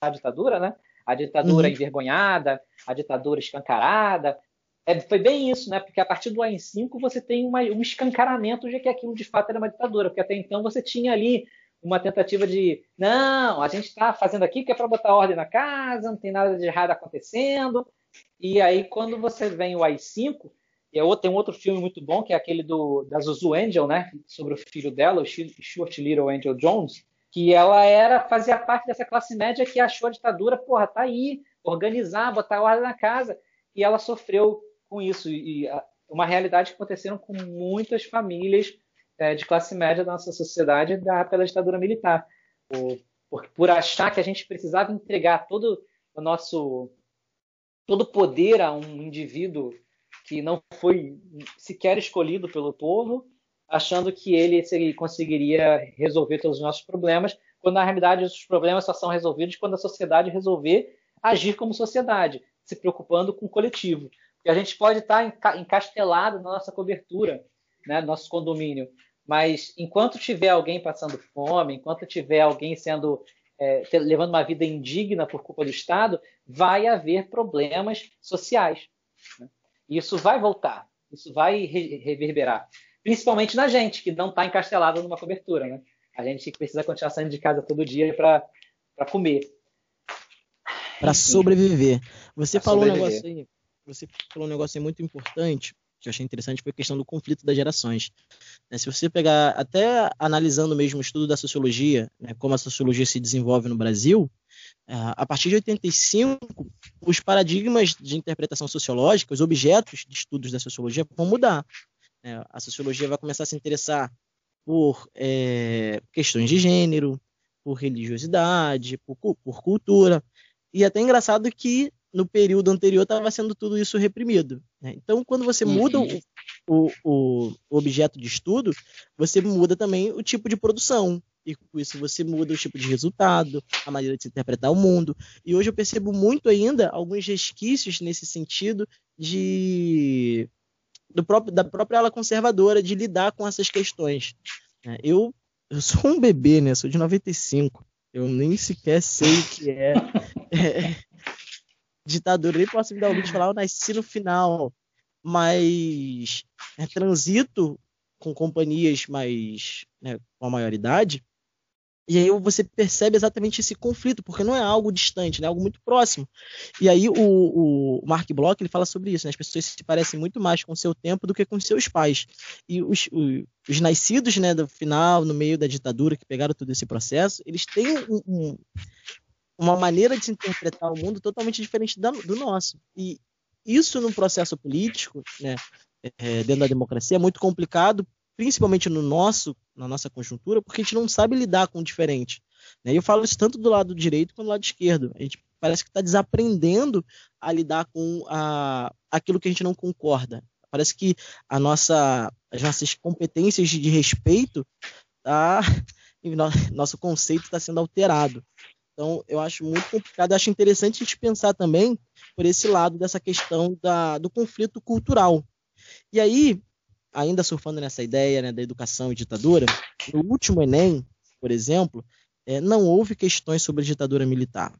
a ditadura, né? A ditadura uhum. envergonhada, a ditadura escancarada. É, foi bem isso, né? Porque a partir do AI-5 você tem uma, um escancaramento de que aquilo de fato era uma ditadura, porque até então você tinha ali uma tentativa de não, a gente está fazendo aqui que é para botar ordem na casa, não tem nada de errado acontecendo. E aí quando você vem o AI-5, e é tem um outro filme muito bom, que é aquele do, da Zuzu Angel, né? Sobre o filho dela, o Short Little Angel Jones, que ela era fazia parte dessa classe média que achou a ditadura, porra, tá aí, organizar, botar ordem na casa. E ela sofreu com isso. E a, uma realidade que aconteceram com muitas famílias é, de classe média da nossa sociedade da, ditadura militar. Por, por, por achar que a gente precisava entregar todo o nosso todo poder a um indivíduo que não foi sequer escolhido pelo povo, achando que ele conseguiria resolver todos os nossos problemas, quando na realidade os problemas só são resolvidos quando a sociedade resolver agir como sociedade, se preocupando com o coletivo. Que a gente pode estar tá encastelado na nossa cobertura, né, no nosso condomínio. Mas enquanto tiver alguém passando fome, enquanto tiver alguém sendo é, levando uma vida indigna por culpa do Estado, vai haver problemas sociais. Né? Isso vai voltar, isso vai re reverberar. Principalmente na gente, que não está encastelado numa cobertura. Né? A gente precisa continuar saindo de casa todo dia para comer. Para sobreviver. Você pra falou sobreviver. um negócio aí. Você falou um negócio muito importante que eu achei interessante foi a questão do conflito das gerações. Né, se você pegar, até analisando mesmo o estudo da sociologia, né, como a sociologia se desenvolve no Brasil, é, a partir de 85, os paradigmas de interpretação sociológica, os objetos de estudos da sociologia vão mudar. Né. A sociologia vai começar a se interessar por é, questões de gênero, por religiosidade, por, por cultura. E é até engraçado que no período anterior estava sendo tudo isso reprimido. Né? Então, quando você muda o, o, o, objeto de estudo, você muda também o tipo de produção. E com isso você muda o tipo de resultado, a maneira de se interpretar o mundo. E hoje eu percebo muito ainda alguns resquícios nesse sentido de do próprio, da própria ala conservadora de lidar com essas questões. Né? Eu, eu sou um bebê, né? Sou de 95. Eu nem sequer sei o que é, é ditadura, nem posso me dar o luxo de falar, eu nasci no final, mas é, transito com companhias mais né, com a maioridade, e aí você percebe exatamente esse conflito, porque não é algo distante, né, é algo muito próximo. E aí o, o Mark Bloch ele fala sobre isso, né, as pessoas se parecem muito mais com o seu tempo do que com seus pais. E os, os, os nascidos né, do final, no meio da ditadura, que pegaram todo esse processo, eles têm um, um, uma maneira de se interpretar o mundo totalmente diferente da, do nosso. E isso no processo político, né, é, dentro da democracia, é muito complicado, principalmente no nosso, na nossa conjuntura, porque a gente não sabe lidar com o diferente. Né? E eu falo isso tanto do lado direito quanto do lado esquerdo. A gente parece que está desaprendendo a lidar com a, aquilo que a gente não concorda. Parece que a nossa, as nossas competências de respeito tá, nosso conceito está sendo alterado. Então, eu acho muito complicado. Eu acho interessante a gente pensar também por esse lado dessa questão da, do conflito cultural. E aí, ainda surfando nessa ideia né, da educação e ditadura, no último Enem, por exemplo, é, não houve questões sobre a ditadura militar.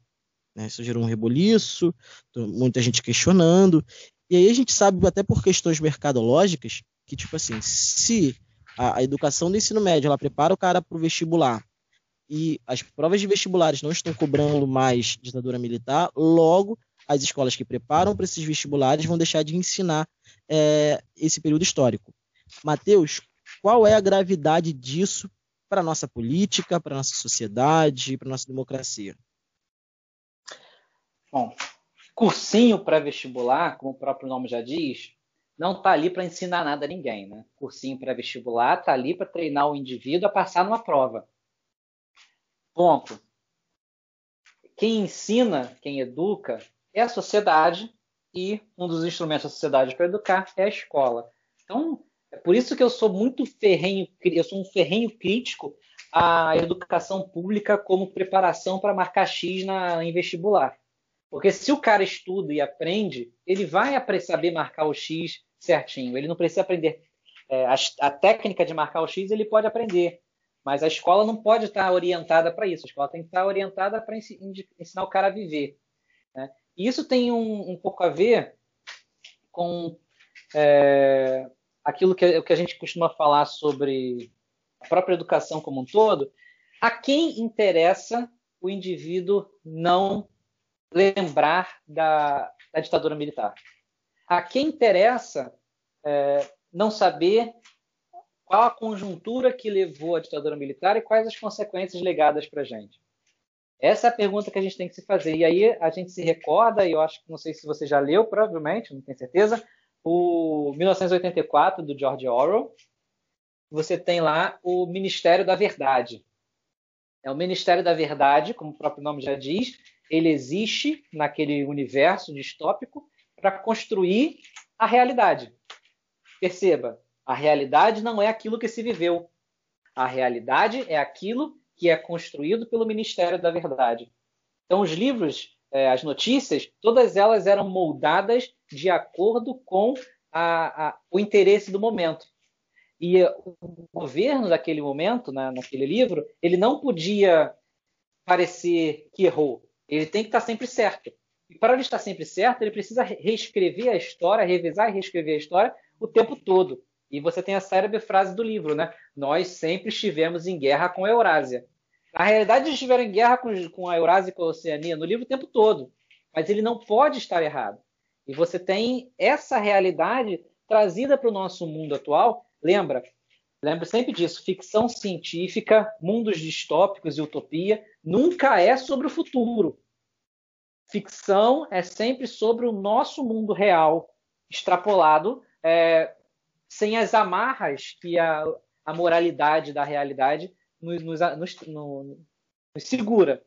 Né? Isso gerou um reboliço, muita gente questionando. E aí a gente sabe, até por questões mercadológicas, que, tipo assim, se a, a educação do ensino médio ela prepara o cara para o vestibular e as provas de vestibulares não estão cobrando mais ditadura militar, logo as escolas que preparam para esses vestibulares vão deixar de ensinar é, esse período histórico. Mateus, qual é a gravidade disso para a nossa política, para a nossa sociedade, para a nossa democracia? Bom, cursinho pré-vestibular, como o próprio nome já diz, não está ali para ensinar nada a ninguém. Né? Cursinho pré-vestibular está ali para treinar o indivíduo a passar numa prova. Ponto. Quem ensina, quem educa, é a sociedade e um dos instrumentos da sociedade para educar é a escola. Então, é por isso que eu sou muito ferrenho, eu sou um ferrenho crítico à educação pública como preparação para marcar X na, em vestibular. Porque se o cara estuda e aprende, ele vai saber marcar o X certinho. Ele não precisa aprender é, a, a, técnica de marcar o X, ele pode aprender. Mas a escola não pode estar orientada para isso. A escola tem que estar orientada para ensinar o cara a viver. Né? E isso tem um, um, pouco a ver com é, aquilo que, que a gente costuma falar sobre a própria educação como um todo. A quem interessa o indivíduo não lembrar da, da ditadura militar? A quem interessa é, não saber qual a conjuntura que levou à ditadura militar e quais as consequências legadas para a gente? Essa é a pergunta que a gente tem que se fazer. E aí a gente se recorda, e eu acho que não sei se você já leu, provavelmente, não tenho certeza, o 1984 do George Orwell. Você tem lá o Ministério da Verdade. É o Ministério da Verdade, como o próprio nome já diz, ele existe naquele universo distópico para construir a realidade. Perceba, a realidade não é aquilo que se viveu. A realidade é aquilo que é construído pelo Ministério da Verdade. Então, os livros é, as notícias, todas elas eram moldadas de acordo com a, a, o interesse do momento. E o governo daquele momento, né, naquele livro, ele não podia parecer que errou. Ele tem que estar sempre certo. E para ele estar sempre certo, ele precisa reescrever a história, revisar e reescrever a história o tempo todo. E você tem a célebre frase do livro, né? Nós sempre estivemos em guerra com a Eurásia. Na realidade, eles estiveram em guerra com, a Eurásia e com a Oceania no livro o tempo todo. Mas ele não pode estar errado. E você tem essa realidade trazida para o nosso mundo atual. Lembra? Lembra sempre disso. Ficção científica, mundos distópicos e utopia nunca é sobre o futuro. Ficção é sempre sobre o nosso mundo real, extrapolado, é, sem as amarras que a, a moralidade da realidade nos, nos, nos, nos, segura.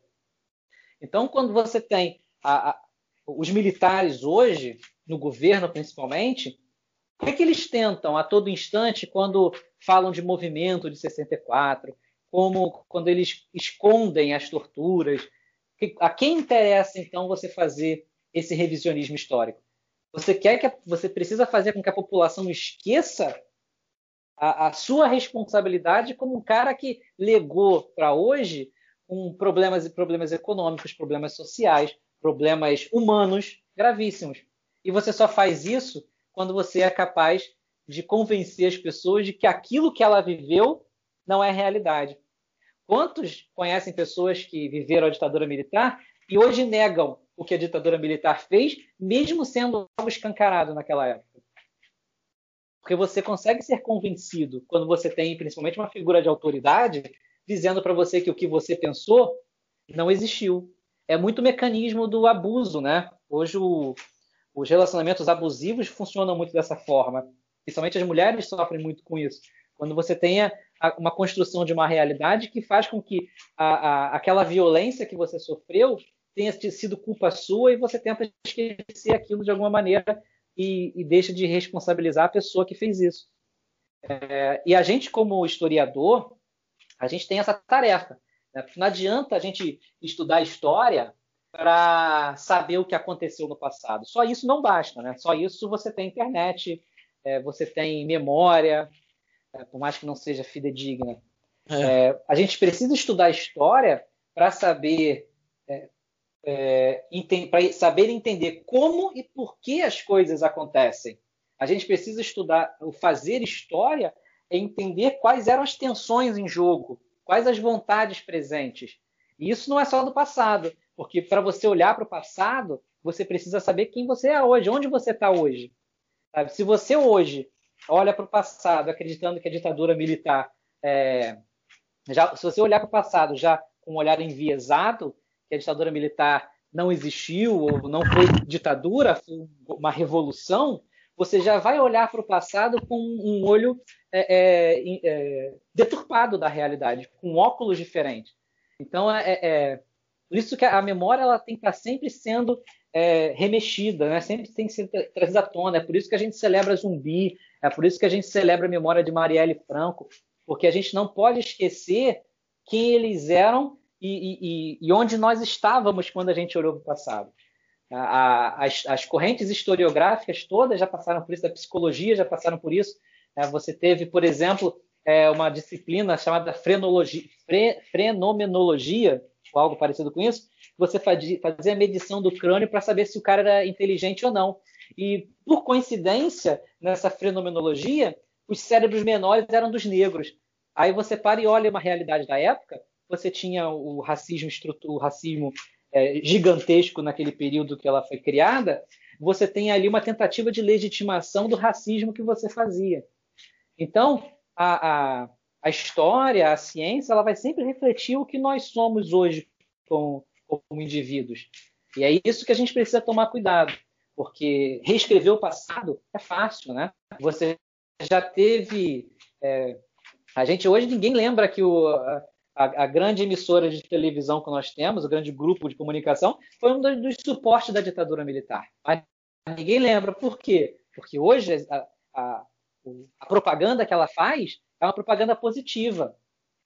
Então, quando você tem a, a, os militares hoje, no governo principalmente, o que, é que eles tentam a todo instante quando falam de movimento de 64, como quando eles escondem as torturas? A quem interessa então você fazer esse revisionismo histórico? Você quer que a, você precisa fazer com que a população esqueça a, a sua responsabilidade como um cara que legou para hoje um problemas problemas econômicos, problemas sociais, problemas humanos gravíssimos. E você só faz isso quando você é capaz de convencer as pessoas de que aquilo que ela viveu não é realidade. Quantos conhecem pessoas que viveram a ditadura militar e hoje negam o que a ditadura militar fez, mesmo sendo algo escancarado naquela época? Porque você consegue ser convencido quando você tem, principalmente, uma figura de autoridade dizendo para você que o que você pensou não existiu. É muito mecanismo do abuso, né? Hoje o, os relacionamentos abusivos funcionam muito dessa forma. Principalmente as mulheres sofrem muito com isso. Quando você tem a, a, uma construção de uma realidade que faz com que a, aquela violência que você sofreu tenha sido culpa sua e você tenta esquecer aquilo de alguma maneira e, e deixa de responsabilizar a pessoa que fez isso. É, e a gente, como historiador, a gente tem essa tarefa. Né? Não adianta a gente estudar história para saber o que aconteceu no passado. Só isso não basta, né? Só isso você tem internet, é, você tem memória, é, por mais que não seja fidedigna. É. é a gente precisa estudar história para saber é, para saber entender como e por que as coisas acontecem. A gente precisa estudar o fazer história é entender quais eram as tensões em jogo, quais as vontades presentes. E isso não é só do passado. Porque para você olhar para o passado, você precisa saber quem você é hoje, onde você está hoje. Sabe? Se você hoje olha para o passado acreditando que a ditadura militar. É, já, se você olhar para o passado já com um olhar enviesado, que a ditadura militar não existiu ou não foi ditadura, foi uma revolução, você já vai olhar para o passado com um olho é, é, é, deturpado da realidade, com óculos diferentes. Então, é, é por isso que a memória ela tem que estar sempre sendo é, remexida, né? sempre tem que ser trazida à tona. É por isso que a gente celebra Zumbi, é por isso que a gente celebra a memória de Marielle Franco, porque a gente não pode esquecer quem eles eram e, e, e onde nós estávamos quando a gente olhou para o passado. A, a, as, as, correntes historiográficas todas já passaram por isso, da psicologia já passaram por isso. É, você teve, por exemplo, é, uma disciplina chamada frenologia, fre, fenomenologia, ou algo parecido com isso, você fazia, a medição do crânio para saber se o cara era inteligente ou não. E, por coincidência, nessa fenomenologia, os cérebros menores eram dos negros. Aí você para e olha uma realidade da época, você tinha o racismo, o racismo é, gigantesco naquele período que ela foi criada, você tem ali uma tentativa de legitimação do racismo que você fazia. Então, a, a, a história, a ciência, ela vai sempre refletir o que nós somos hoje como, como indivíduos. E é isso que a gente precisa tomar cuidado, porque reescrever o passado é fácil, né? Você já teve. É, a gente hoje ninguém lembra que o, a, a, grande emissora de televisão que nós temos, o grande grupo de comunicação, foi um dos, dos suportes da ditadura militar. Mas ninguém lembra por quê? Porque hoje a, a, a propaganda que ela faz é uma propaganda positiva.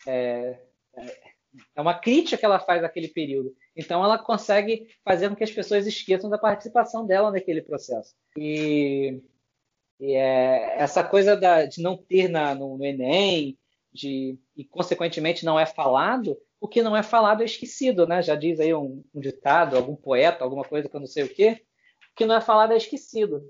É, é, é uma crítica que ela faz naquele período. Então ela consegue fazer com que as pessoas esqueçam da participação dela naquele processo. E, e é, essa coisa da, de não ter na, no, no Enem, de, e consequentemente não é falado, o que não é falado é esquecido, né? Já diz aí um, um ditado, algum poeta, alguma coisa que eu não sei o quê. O que não é falado é esquecido.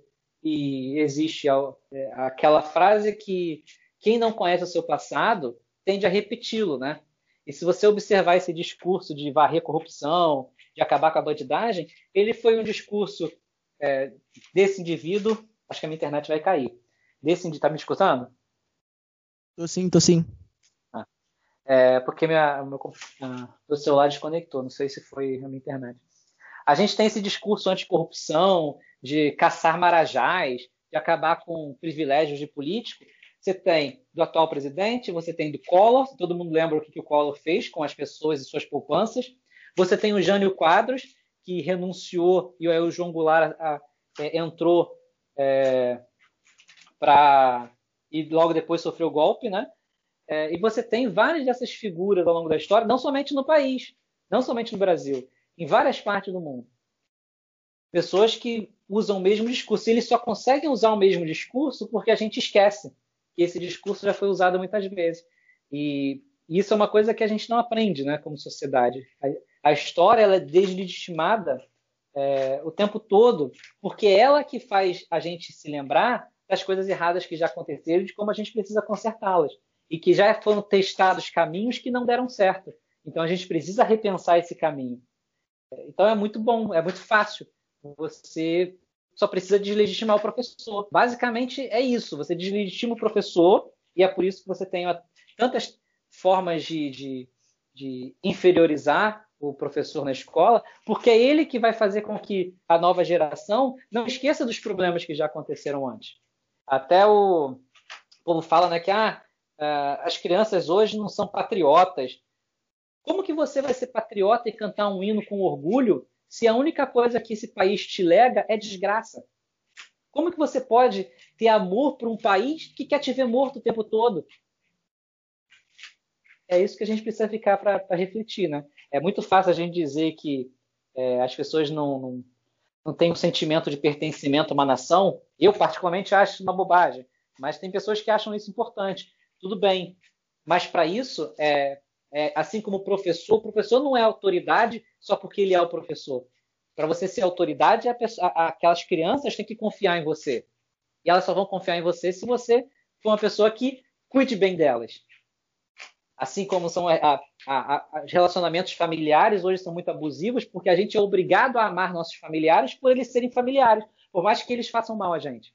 E existe é, aquela frase que quem não conhece o seu passado tende a repeti-lo, né? E se você observar esse discurso de varrer corrupção, de acabar com a bandidagem, ele foi um discurso é, desse indivíduo. Acho que a minha internet vai cair. Desse está me escutando? Tô sim, tô sim. Ah, é, porque minha, meu, ah, meu celular desconectou, não sei se foi a minha internet. A gente tem esse discurso anticorrupção, de caçar marajás, de acabar com privilégios de político, você tem do atual presidente, você tem do Collor, todo mundo lembra o que, que o Collor fez com as pessoas e suas poupanças. Você tem o Jânio Quadros, que renunciou, e aí o João Goulart a, a, é, entrou é, para. E logo depois sofreu golpe, né? É, e você tem várias dessas figuras ao longo da história, não somente no país, não somente no Brasil, em várias partes do mundo. Pessoas que usam o mesmo discurso. E eles só conseguem usar o mesmo discurso porque a gente esquece que esse discurso já foi usado muitas vezes. E isso é uma coisa que a gente não aprende né, como sociedade. A, a história ela é deslegitimada é, o tempo todo, porque é ela que faz a gente se lembrar das coisas erradas que já aconteceram e de como a gente precisa consertá-las. E que já foram testados caminhos que não deram certo. Então a gente precisa repensar esse caminho. Então é muito bom, é muito fácil você só precisa deslegitimar o professor. Basicamente é isso. Você deslegitima o professor e é por isso que você tem tantas formas de, de, de inferiorizar o professor na escola, porque é ele que vai fazer com que a nova geração não esqueça dos problemas que já aconteceram antes. Até o, o povo fala né, que ah, ah, as crianças hoje não são patriotas. Como que você vai ser patriota e cantar um hino com orgulho se a única coisa que esse país te lega é desgraça? Como que você pode ter amor por um país que quer te ver morto o tempo todo? É isso que a gente precisa ficar para refletir, né? É muito fácil a gente dizer que é, as pessoas não, não, não têm um sentimento de pertencimento a uma nação. Eu, particularmente, acho uma bobagem. Mas tem pessoas que acham isso importante. Tudo bem. Mas para isso, é, é, assim como o professor, o professor não é autoridade só porque ele é o professor. Para você ser autoridade, pessoa, aquelas crianças têm que confiar em você. E elas só vão confiar em você se você for uma pessoa que cuide bem delas. Assim como são a, a, os relacionamentos familiares hoje são muito abusivos, porque a gente é obrigado a amar nossos familiares por eles serem familiares, por mais que eles façam mal a gente.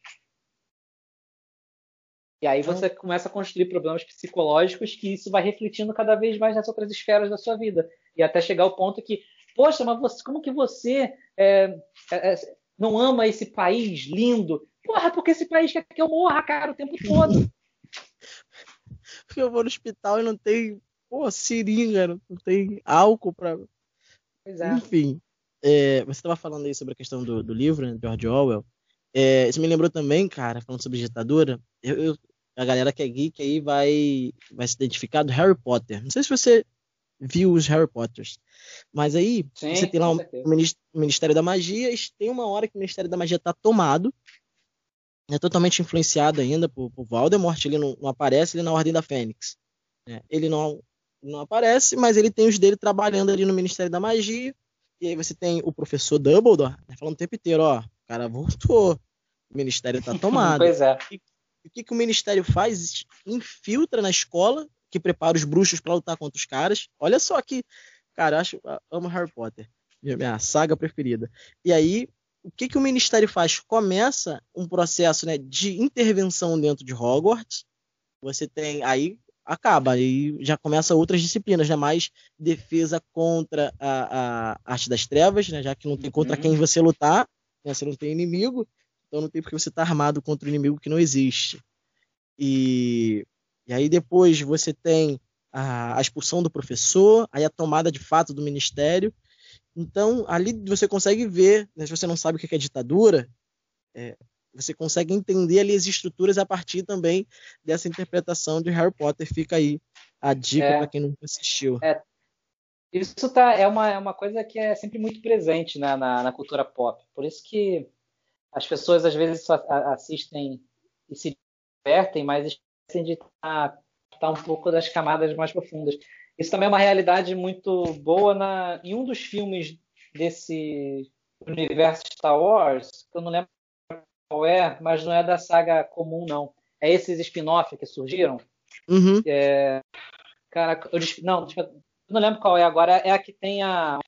E aí você então começa a construir problemas psicológicos que isso vai refletindo cada vez mais nas outras esferas da sua vida. E até chegar ao ponto que, poxa, mas você, como que você é, é, é, não ama esse país lindo? Porra, porque esse país quer que eu morra, cara, o tempo todo. Porque eu vou no hospital e não tem, pô, seringa, não tem álcool pra. Pois é. Enfim, é, você estava falando aí sobre a questão do, do livro, né, de George Orwell. É, isso me lembrou também, cara, falando sobre ditadura. Eu, eu, a galera que é geek aí vai, vai se identificar do Harry Potter. Não sei se você viu os Harry Potters. Mas aí, Sim, você tem lá o Ministério da Magia, e tem uma hora que o Ministério da Magia está tomado, é totalmente influenciado ainda por, por Voldemort, ele não, não, aparece ele na Ordem da Fênix. É, ele não, não aparece, mas ele tem os dele trabalhando ali no Ministério da Magia, e aí você tem o professor Dumbledore né, falando o tempo inteiro, ó, o cara voltou, o Ministério está tomado. pois é. E, o que, que o Ministério faz? Infiltra na escola, que prepara os bruxos para lutar contra os caras. Olha só que, cara, eu acho, eu amo Harry Potter, minha saga preferida. E aí, o que, que o Ministério faz? Começa um processo né, de intervenção dentro de Hogwarts. Você tem aí acaba aí já começa outras disciplinas, né? Mais defesa contra a, a arte das trevas, né? Já que não tem contra uhum. quem você lutar, né? Você não tem inimigo. Então não tem porque você estar tá armado contra um inimigo que não existe. E, e aí depois você tem a, a, expulsão do professor, aí a tomada de fato do ministério. Então ali você consegue ver, né, se você não sabe o que é ditadura, é, você consegue entender ali as estruturas a partir também dessa interpretação de Harry Potter. Fica aí a dica é, para quem nunca assistiu. É, Isso tá, é, uma, é uma coisa que é sempre muito presente na, na, na cultura pop. Por isso que as pessoas às vezes só assistem e se divertem, mas esquecem de estar tá um pouco das camadas mais profundas. Isso também é uma realidade muito boa na, em um dos filmes desse universo Star Wars, que eu não lembro qual é, mas não é da saga comum, não. É esses spin-off que surgiram. Uhum. É, cara, eu, não, eu não lembro qual é agora. É a que tem a.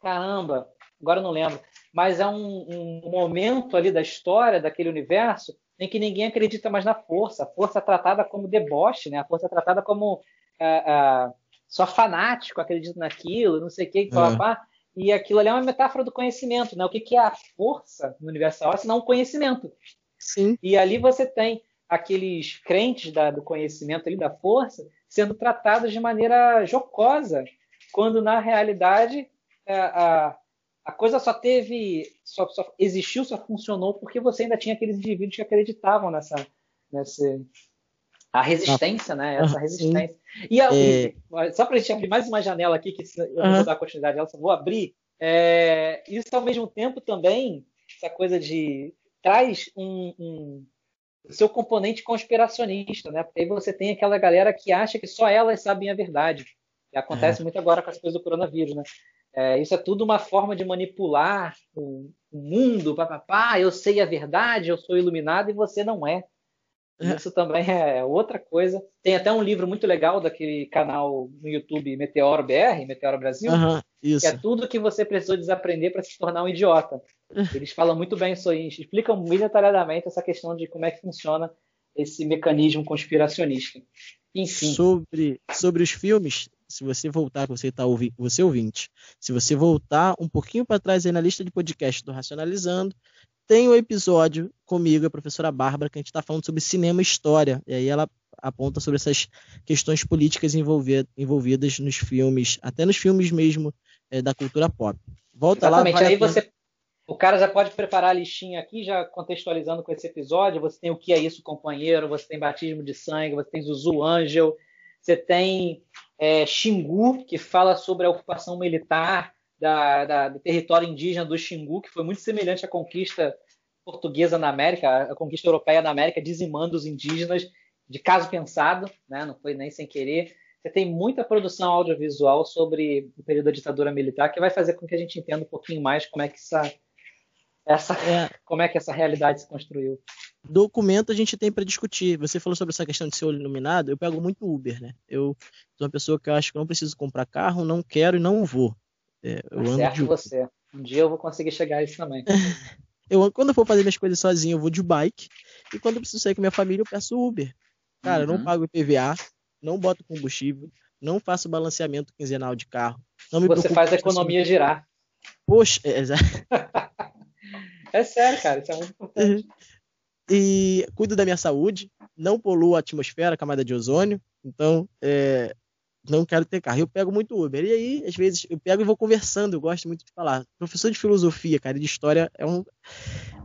Caramba, agora eu não lembro. Mas é um, um momento ali da história, daquele universo, em que ninguém acredita mais na força. A força é tratada como deboche, né? A força é tratada como é, é, só fanático, acredita naquilo, não sei o que, é. pá, e aquilo ali é uma metáfora do conhecimento, né? O que, que é a força no universo se não o conhecimento? Sim. E ali você tem aqueles crentes da, do conhecimento ali, da força, sendo tratados de maneira jocosa, quando na realidade é, a, a coisa só teve, só, só, existiu, só funcionou porque você ainda tinha aqueles indivíduos que acreditavam nessa, nessa a resistência, né? Essa resistência. E a, é... só para a gente abrir mais uma janela aqui, que eu uhum. vou dar continuidade dela, só vou abrir. É, isso ao mesmo tempo também, essa coisa de traz um, um seu componente conspiracionista, né? Porque aí você tem aquela galera que acha que só elas sabem a verdade. E acontece é. muito agora com as coisas do coronavírus, né? É, isso é tudo uma forma de manipular o, o mundo, papapá, eu sei a verdade, eu sou iluminado e você não é. É. Isso também é outra coisa. Tem até um livro muito legal daquele canal no YouTube Meteoro BR, Meteoro Brasil, uhum, que é tudo que você precisou desaprender para se tornar um idiota. Eles falam muito bem isso aí, explicam muito detalhadamente essa questão de como é que funciona esse mecanismo conspiracionista. Enfim. Sobre, sobre os filmes, se você voltar, você está ouvindo, você ouvinte, se você voltar um pouquinho para trás aí na lista de podcast do Racionalizando, tem o um episódio comigo, a professora Bárbara, que a gente está falando sobre cinema e história. E aí ela aponta sobre essas questões políticas envolvidas nos filmes, até nos filmes mesmo é, da cultura pop. Volta Exatamente. lá. Aí você, o cara já pode preparar a listinha aqui, já contextualizando com esse episódio. Você tem o que é isso, companheiro, você tem batismo de sangue, você tem Zuzu Angel, você tem é, Xingu, que fala sobre a ocupação militar da, da, do território indígena do Xingu, que foi muito semelhante à conquista portuguesa na América, a conquista europeia na América, dizimando os indígenas de caso pensado, né? não foi nem sem querer. Você tem muita produção audiovisual sobre o período da ditadura militar que vai fazer com que a gente entenda um pouquinho mais como é que essa, essa é. como é que essa realidade se construiu documento a gente tem para discutir. Você falou sobre essa questão de ser iluminado, eu pego muito Uber, né? Eu sou uma pessoa que eu acho que não preciso comprar carro, não quero e não vou. É, eu tá certo de você. Um dia eu vou conseguir chegar a isso também. eu, quando eu for fazer minhas coisas sozinho, eu vou de bike. E quando eu preciso sair com minha família, eu peço Uber. Cara, uhum. eu não uhum. pago IPVA, não boto combustível, não faço balanceamento quinzenal de carro. Não me Você faz a economia girar. Poxa, é, é sério, cara, isso é muito importante. e cuido da minha saúde, não poluo a atmosfera, a camada de ozônio, então é, não quero ter carro. Eu pego muito Uber. E aí, às vezes, eu pego e vou conversando, eu gosto muito de falar. Professor de filosofia, cara, de história é um,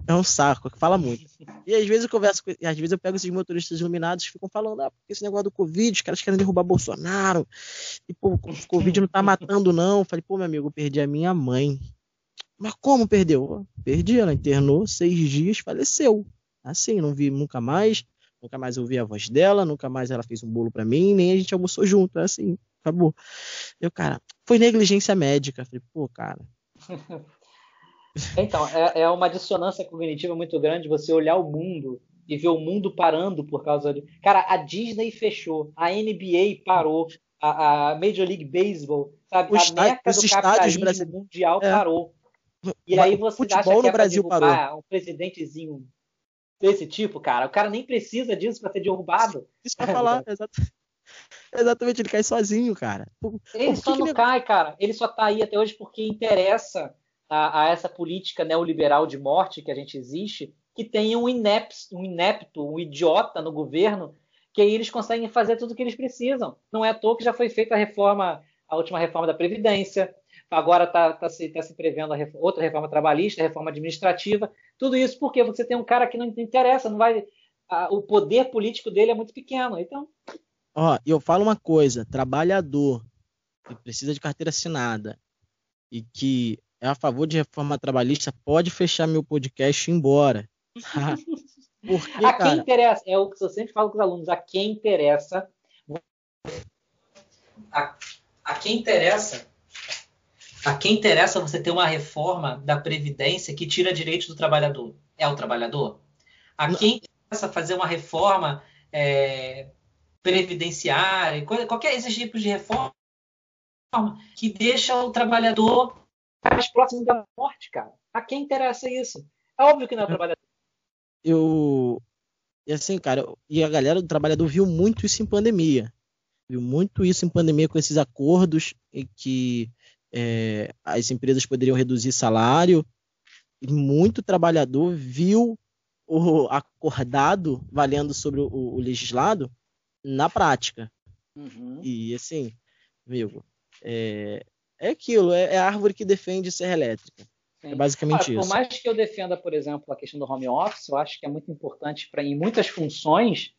é um saco, que fala muito. E às vezes eu converso, com, às vezes eu pego esses motoristas iluminados que ficam falando, ah, porque esse negócio do Covid, os caras querem derrubar Bolsonaro, e pô, o Covid não tá matando, não. Eu falei, pô, meu amigo, eu perdi a minha mãe. Mas como perdeu? Perdi, ela internou seis dias, faleceu. Assim, não vi nunca mais, nunca mais ouvi a voz dela, nunca mais ela fez um bolo para mim, nem a gente almoçou junto, é assim, acabou. Eu, cara, foi negligência médica. Falei, pô, cara. Então, é, é uma dissonância cognitiva muito grande você olhar o mundo e ver o mundo parando por causa de. Cara, a Disney fechou, a NBA parou, a, a Major League Baseball, sabe? Os, a meca do capitalismo mundial é. parou. E aí você acha que é Brasil parou. um presidentezinho desse tipo, cara. O cara nem precisa disso para ser derrubado. Isso pra falar, exatamente. Exatamente, ele cai sozinho, cara. Ele só não cai, cara. Ele só tá aí até hoje porque interessa a, a, essa política neoliberal de morte que a gente existe, que tem um inepto, um inepto, um idiota no governo, que aí eles conseguem fazer tudo o que eles precisam. Não é à toa que já foi feita a reforma, a última reforma da Previdência, agora está tá se, tá se prevendo reforma, outra reforma trabalhista, reforma administrativa, tudo isso porque você tem um cara que não interessa, não vai, a, o poder político dele é muito pequeno, então. Ó, eu falo uma coisa, trabalhador que precisa de carteira assinada e que é a favor de reforma trabalhista, pode fechar meu podcast e ir embora. Tá? Porque, a quem interessa, é o que eu sempre falo com os alunos, a quem interessa. A, a quem interessa. A quem interessa você ter uma reforma da Previdência que tira direitos do trabalhador? É o trabalhador? A quem interessa fazer uma reforma é, previdenciária, qualquer esses tipos de reforma que deixa o trabalhador mais próximo da morte, cara. A quem interessa isso? É óbvio que não é o trabalhador. Eu. E assim, cara, e a galera do trabalhador viu muito isso em pandemia. Viu muito isso em pandemia com esses acordos que é, as empresas poderiam reduzir salário. E muito trabalhador viu o acordado valendo sobre o, o legislado na prática. Uhum. E assim, amigo, é, é aquilo, é, é, a árvore que defende serra elétrica. Sim. É basicamente ah, isso. Por mais que eu defenda, por exemplo, a questão do home office, eu acho que é muito importante para em muitas funções,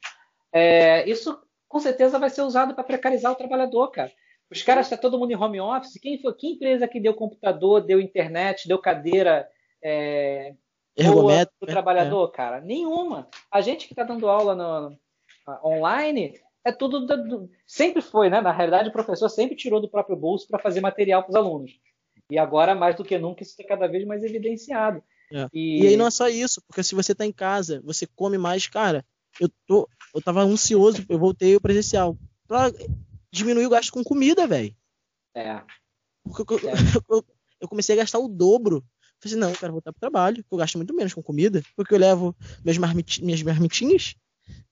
é, isso com certeza vai ser usado para precarizar o trabalhador, cara. Os caras está todo mundo em home office. Quem foi? Que empresa que deu computador, deu internet, deu cadeira é, para o trabalhador, é. cara? Nenhuma. A gente que está dando aula no, online é tudo do, sempre foi, né? Na realidade, o professor sempre tirou do próprio bolso para fazer material para os alunos. E agora, mais do que nunca, isso está cada vez mais evidenciado. É. E... e... aí não é só isso, porque se você está em casa, você come mais, cara. Eu tô, eu tava ansioso, eu voltei o presencial para diminuir o gasto com comida, velho. É. Porque eu, é. Eu, eu, comecei a gastar o dobro. Falei assim, não, eu quero voltar pro trabalho, eu gasto muito menos com comida, porque eu levo minhas, marmit, minhas marmitinhas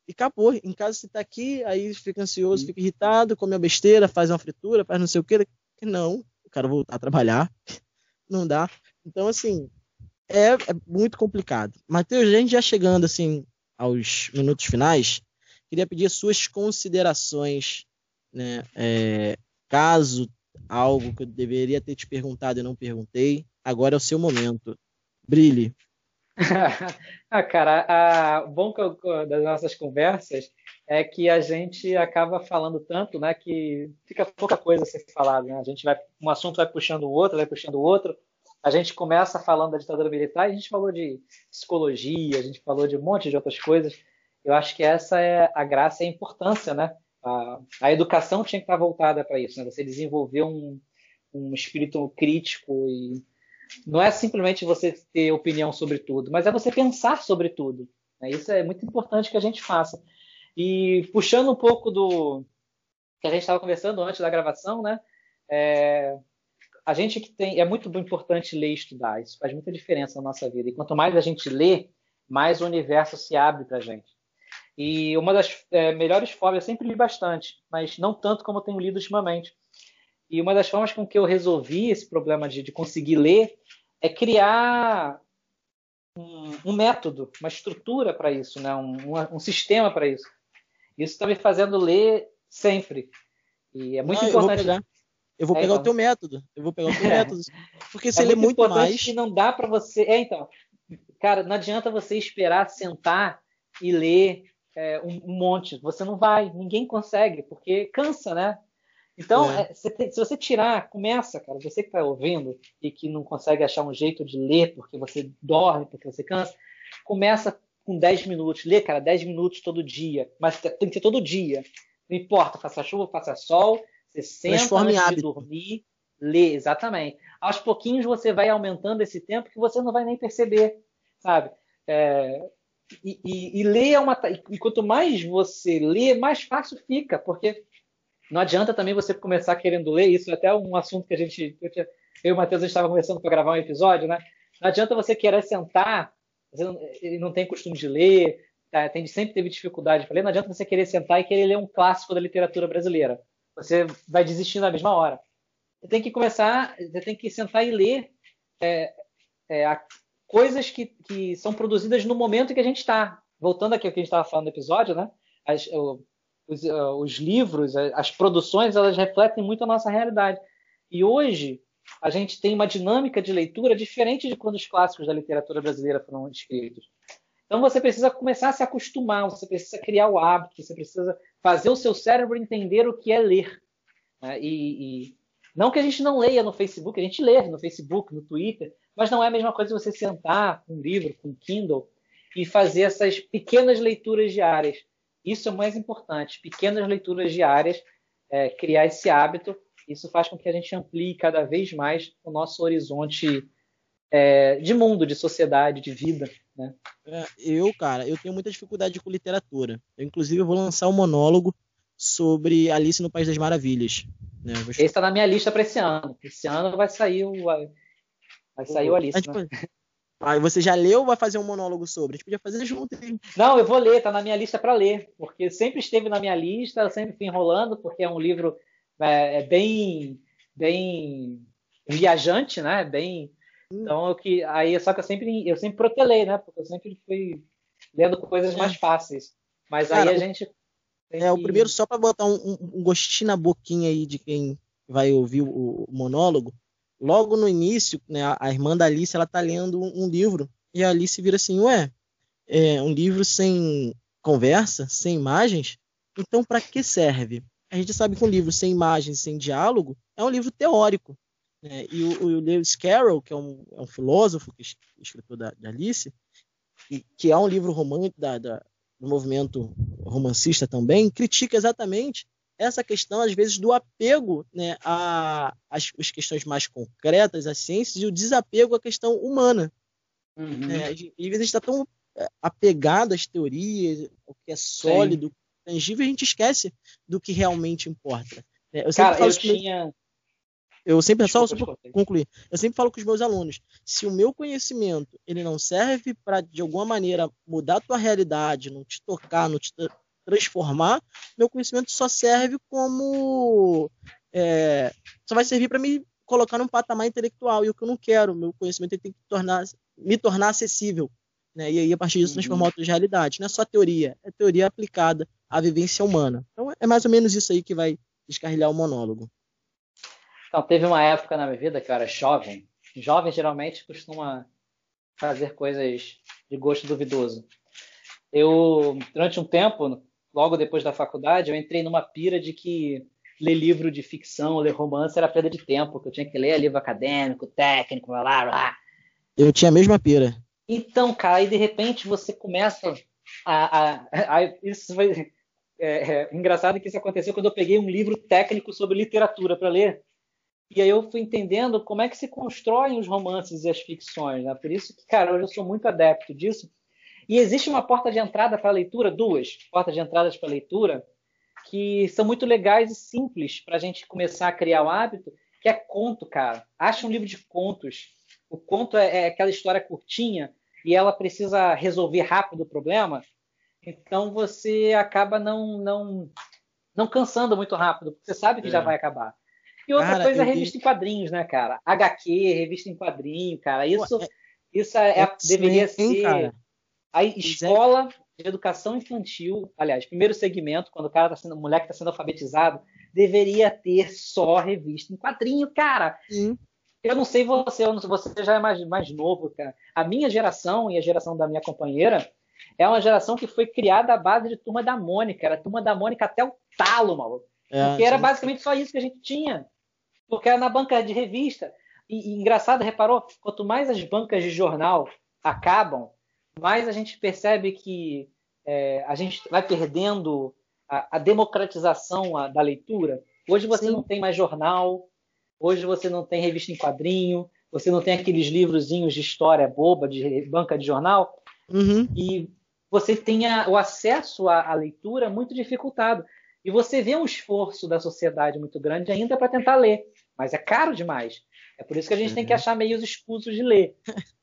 e acabou. Em casa você tá aqui, aí fica ansioso, fica irritado, come a besteira, faz uma fritura, faz não sei o que. Não, eu quero voltar a trabalhar. Não dá. Então, assim, é, é muito complicado. Matheus, a gente já chegando, assim, aos minutos finais, queria pedir suas considerações, né? É, caso algo que eu deveria ter te perguntado e não perguntei, agora é o seu momento. Brilhe. ah, cara, o bom das nossas conversas é que a gente acaba falando tanto, né, que fica pouca coisa a ser falada, né? A gente vai, um assunto vai puxando o outro, vai puxando o outro. A gente começa falando da ditadura militar, a gente falou de psicologia, a gente falou de um monte de outras coisas. Eu acho que essa é a graça e a importância, né? A, educação tinha que estar voltada para isso, né? Você desenvolver um, um espírito crítico e não é simplesmente você ter opinião sobre tudo, mas é você pensar sobre tudo. Né? Isso é muito importante que a gente faça. E puxando um pouco do que a gente estava conversando antes da gravação, né? É, a gente que tem é muito importante ler e estudar. Isso faz muita diferença na nossa vida. E quanto mais a gente lê, mais o universo se abre para a gente. E uma das é, melhores formas, eu sempre li bastante, mas não tanto como eu tenho lido ultimamente. E uma das formas com que eu resolvi esse problema de, de conseguir ler é criar um, um, método, uma estrutura para isso, né? um, um, um sistema para isso. Isso está me fazendo ler sempre. E é muito Não, importante. Eu vou pegar, eu vou é, pegar então. o teu método. Eu vou pegar o teu método. Porque é você é lê muito, muito mais. que não dá para você. É, então. Cara, não adianta você esperar sentar e ler é, um, um, monte. Você não vai, ninguém consegue, porque cansa, né? Então, é. É, tem, se você tirar, começa, cara, você que está ouvindo e que não consegue achar um jeito de ler porque você dorme, porque você cansa, começa com 10 minutos. Lê, cara, 10 minutos todo dia. Mas tem que ser todo dia. Não importa, faça chuva, faça sol, você senta antes de dormir, lê, exatamente. Aos pouquinhos você vai aumentando esse tempo que você não vai nem perceber, sabe? É, e, e, e ler é uma. E quanto mais você lê, mais fácil fica, porque não adianta também você começar querendo ler, isso é até um assunto que a gente. Eu, tinha, eu e o Matheus estava conversando para gravar um episódio, né? Não adianta você querer sentar, você não, ele não tem costume de ler, tá? tem, sempre teve dificuldade para ler, não adianta você querer sentar e querer ler um clássico da literatura brasileira. Você vai desistir na mesma hora. Você tem que começar, você tem que sentar e ler é, é, a, coisas que, que são produzidas no momento que a gente está. Voltando aqui ao que a gente estava falando no episódio, né? As, os, os livros, as produções, elas refletem muito a nossa realidade. E hoje a gente tem uma dinâmica de leitura diferente de quando os clássicos da literatura brasileira foram escritos. Então você precisa começar a se acostumar, você precisa criar o hábito, você precisa fazer o seu cérebro entender o que é ler. Né? E, e, Não que a gente não leia no Facebook, a gente lê no Facebook, no Twitter, mas não é a mesma coisa você sentar com um livro, com um Kindle e fazer essas pequenas leituras diárias. Isso é o mais importante, pequenas leituras diárias, é, criar esse hábito. Isso faz com que a gente amplie cada vez mais o nosso horizonte é, de mundo, de sociedade, de vida. Né? É, eu, cara, eu tenho muita dificuldade com literatura. Eu, inclusive, eu vou lançar um monólogo sobre Alice no País das Maravilhas. Né? Vou... Esse está na minha lista para esse ano. Esse ano vai sair o, vai sair o Alice. Né? Aí você já leu ou vai fazer um monólogo sobre? A gente podia fazer junto. Hein? Não, eu vou ler, tá na minha lista para ler, porque sempre esteve na minha lista, sempre fui enrolando, porque é um livro é, é bem, bem viajante, né? Bem, então eu que aí só que eu sempre eu sempre protelei, né? Porque eu sempre fui lendo coisas mais fáceis. Mas Cara, aí a gente é que... o primeiro só para botar um, um, gostinho na boquinha aí de quem vai ouvir o, o monólogo logo no início, né, a irmã da Alice ela tá lendo um, livro e a Alice vira assim, ué, é um livro sem conversa, sem imagens, então para que serve? A gente sabe que um livro sem imagens, sem diálogo, é um livro teórico. Né? E o, o, Lewis Carroll, que é um, é um filósofo, que é escritor da, da Alice, e, que é um livro romântico da, da, do movimento romancista também, critica exatamente essa questão, às vezes, do apego né, às, às questões mais concretas, às ciências, e o desapego à questão humana. Uhum. É, às vezes a gente está tão é, apegado às teorias, ao que é sólido, Sim. tangível, a gente esquece do que realmente importa. É, eu Cara, eu tinha... Eu sempre, desculpa, só, só concluir, eu sempre falo com os meus alunos, se o meu conhecimento ele não serve para, de alguma maneira, mudar a tua realidade, não te tocar, não te transformar, meu conhecimento só serve como. É, só vai servir para me colocar num patamar intelectual. E o que eu não quero, meu conhecimento tem que tornar, me tornar acessível. Né? E aí, a partir disso, transformar uhum. outras realidades. Não é só teoria, é teoria aplicada à vivência humana. Então, é mais ou menos isso aí que vai descarrilhar o monólogo. Então, teve uma época na minha vida que eu era jovem. Jovem geralmente costuma fazer coisas de gosto duvidoso. Eu, durante um tempo, logo depois da faculdade, eu entrei numa pira de que ler livro de ficção, ler romance era perda de tempo, que eu tinha que ler livro acadêmico, técnico, blá blá blá. Eu tinha a mesma pira. Então, cara, aí de repente você começa a. a, a isso foi. É, é, engraçado que isso aconteceu quando eu peguei um livro técnico sobre literatura para ler. E aí eu fui entendendo como é que se constroem os romances e as ficções. Né? Por isso que, cara, hoje eu sou muito adepto disso e existe uma porta de entrada para a leitura, duas portas de entradas para a leitura, que são muito legais e simples para a gente começar a criar o hábito, que é conto, cara. Acha um livro de contos. O conto é, é aquela história curtinha e ela precisa resolver rápido o problema. Então você acaba não não não cansando muito rápido, porque você sabe que é. já vai acabar. E outra cara, coisa é revista vi... em quadrinhos, né, cara? HQ, revista em quadrinho, cara. Isso, Pô, é... isso é, é deveria ser. Cara. A escola de educação infantil, aliás, primeiro segmento, quando o cara tá sendo, o moleque está sendo alfabetizado, deveria ter só revista em quadrinho, cara. Sim. Eu não sei você, você já é mais, mais novo, cara. A minha geração e a geração da minha companheira é uma geração que foi criada à base de Turma da Mônica. Era Turma da Mônica até o talo, maluco. É, porque era basicamente só isso que a gente tinha. Porque era na banca de revista. E, e engraçado, reparou? Quanto mais as bancas de jornal acabam, mais a gente percebe que é, a gente vai perdendo a, a democratização a, da leitura. Hoje você Sim. não tem mais jornal, hoje você não tem revista em quadrinho, você não tem aqueles livrozinhos de história boba, de banca de jornal, uhum. e você tem a, o acesso à, à, leitura muito dificultado. E você vê um esforço da sociedade muito grande ainda para tentar ler, mas é caro demais. É por isso que a gente uhum. tem que uhum. achar meios escusos de ler.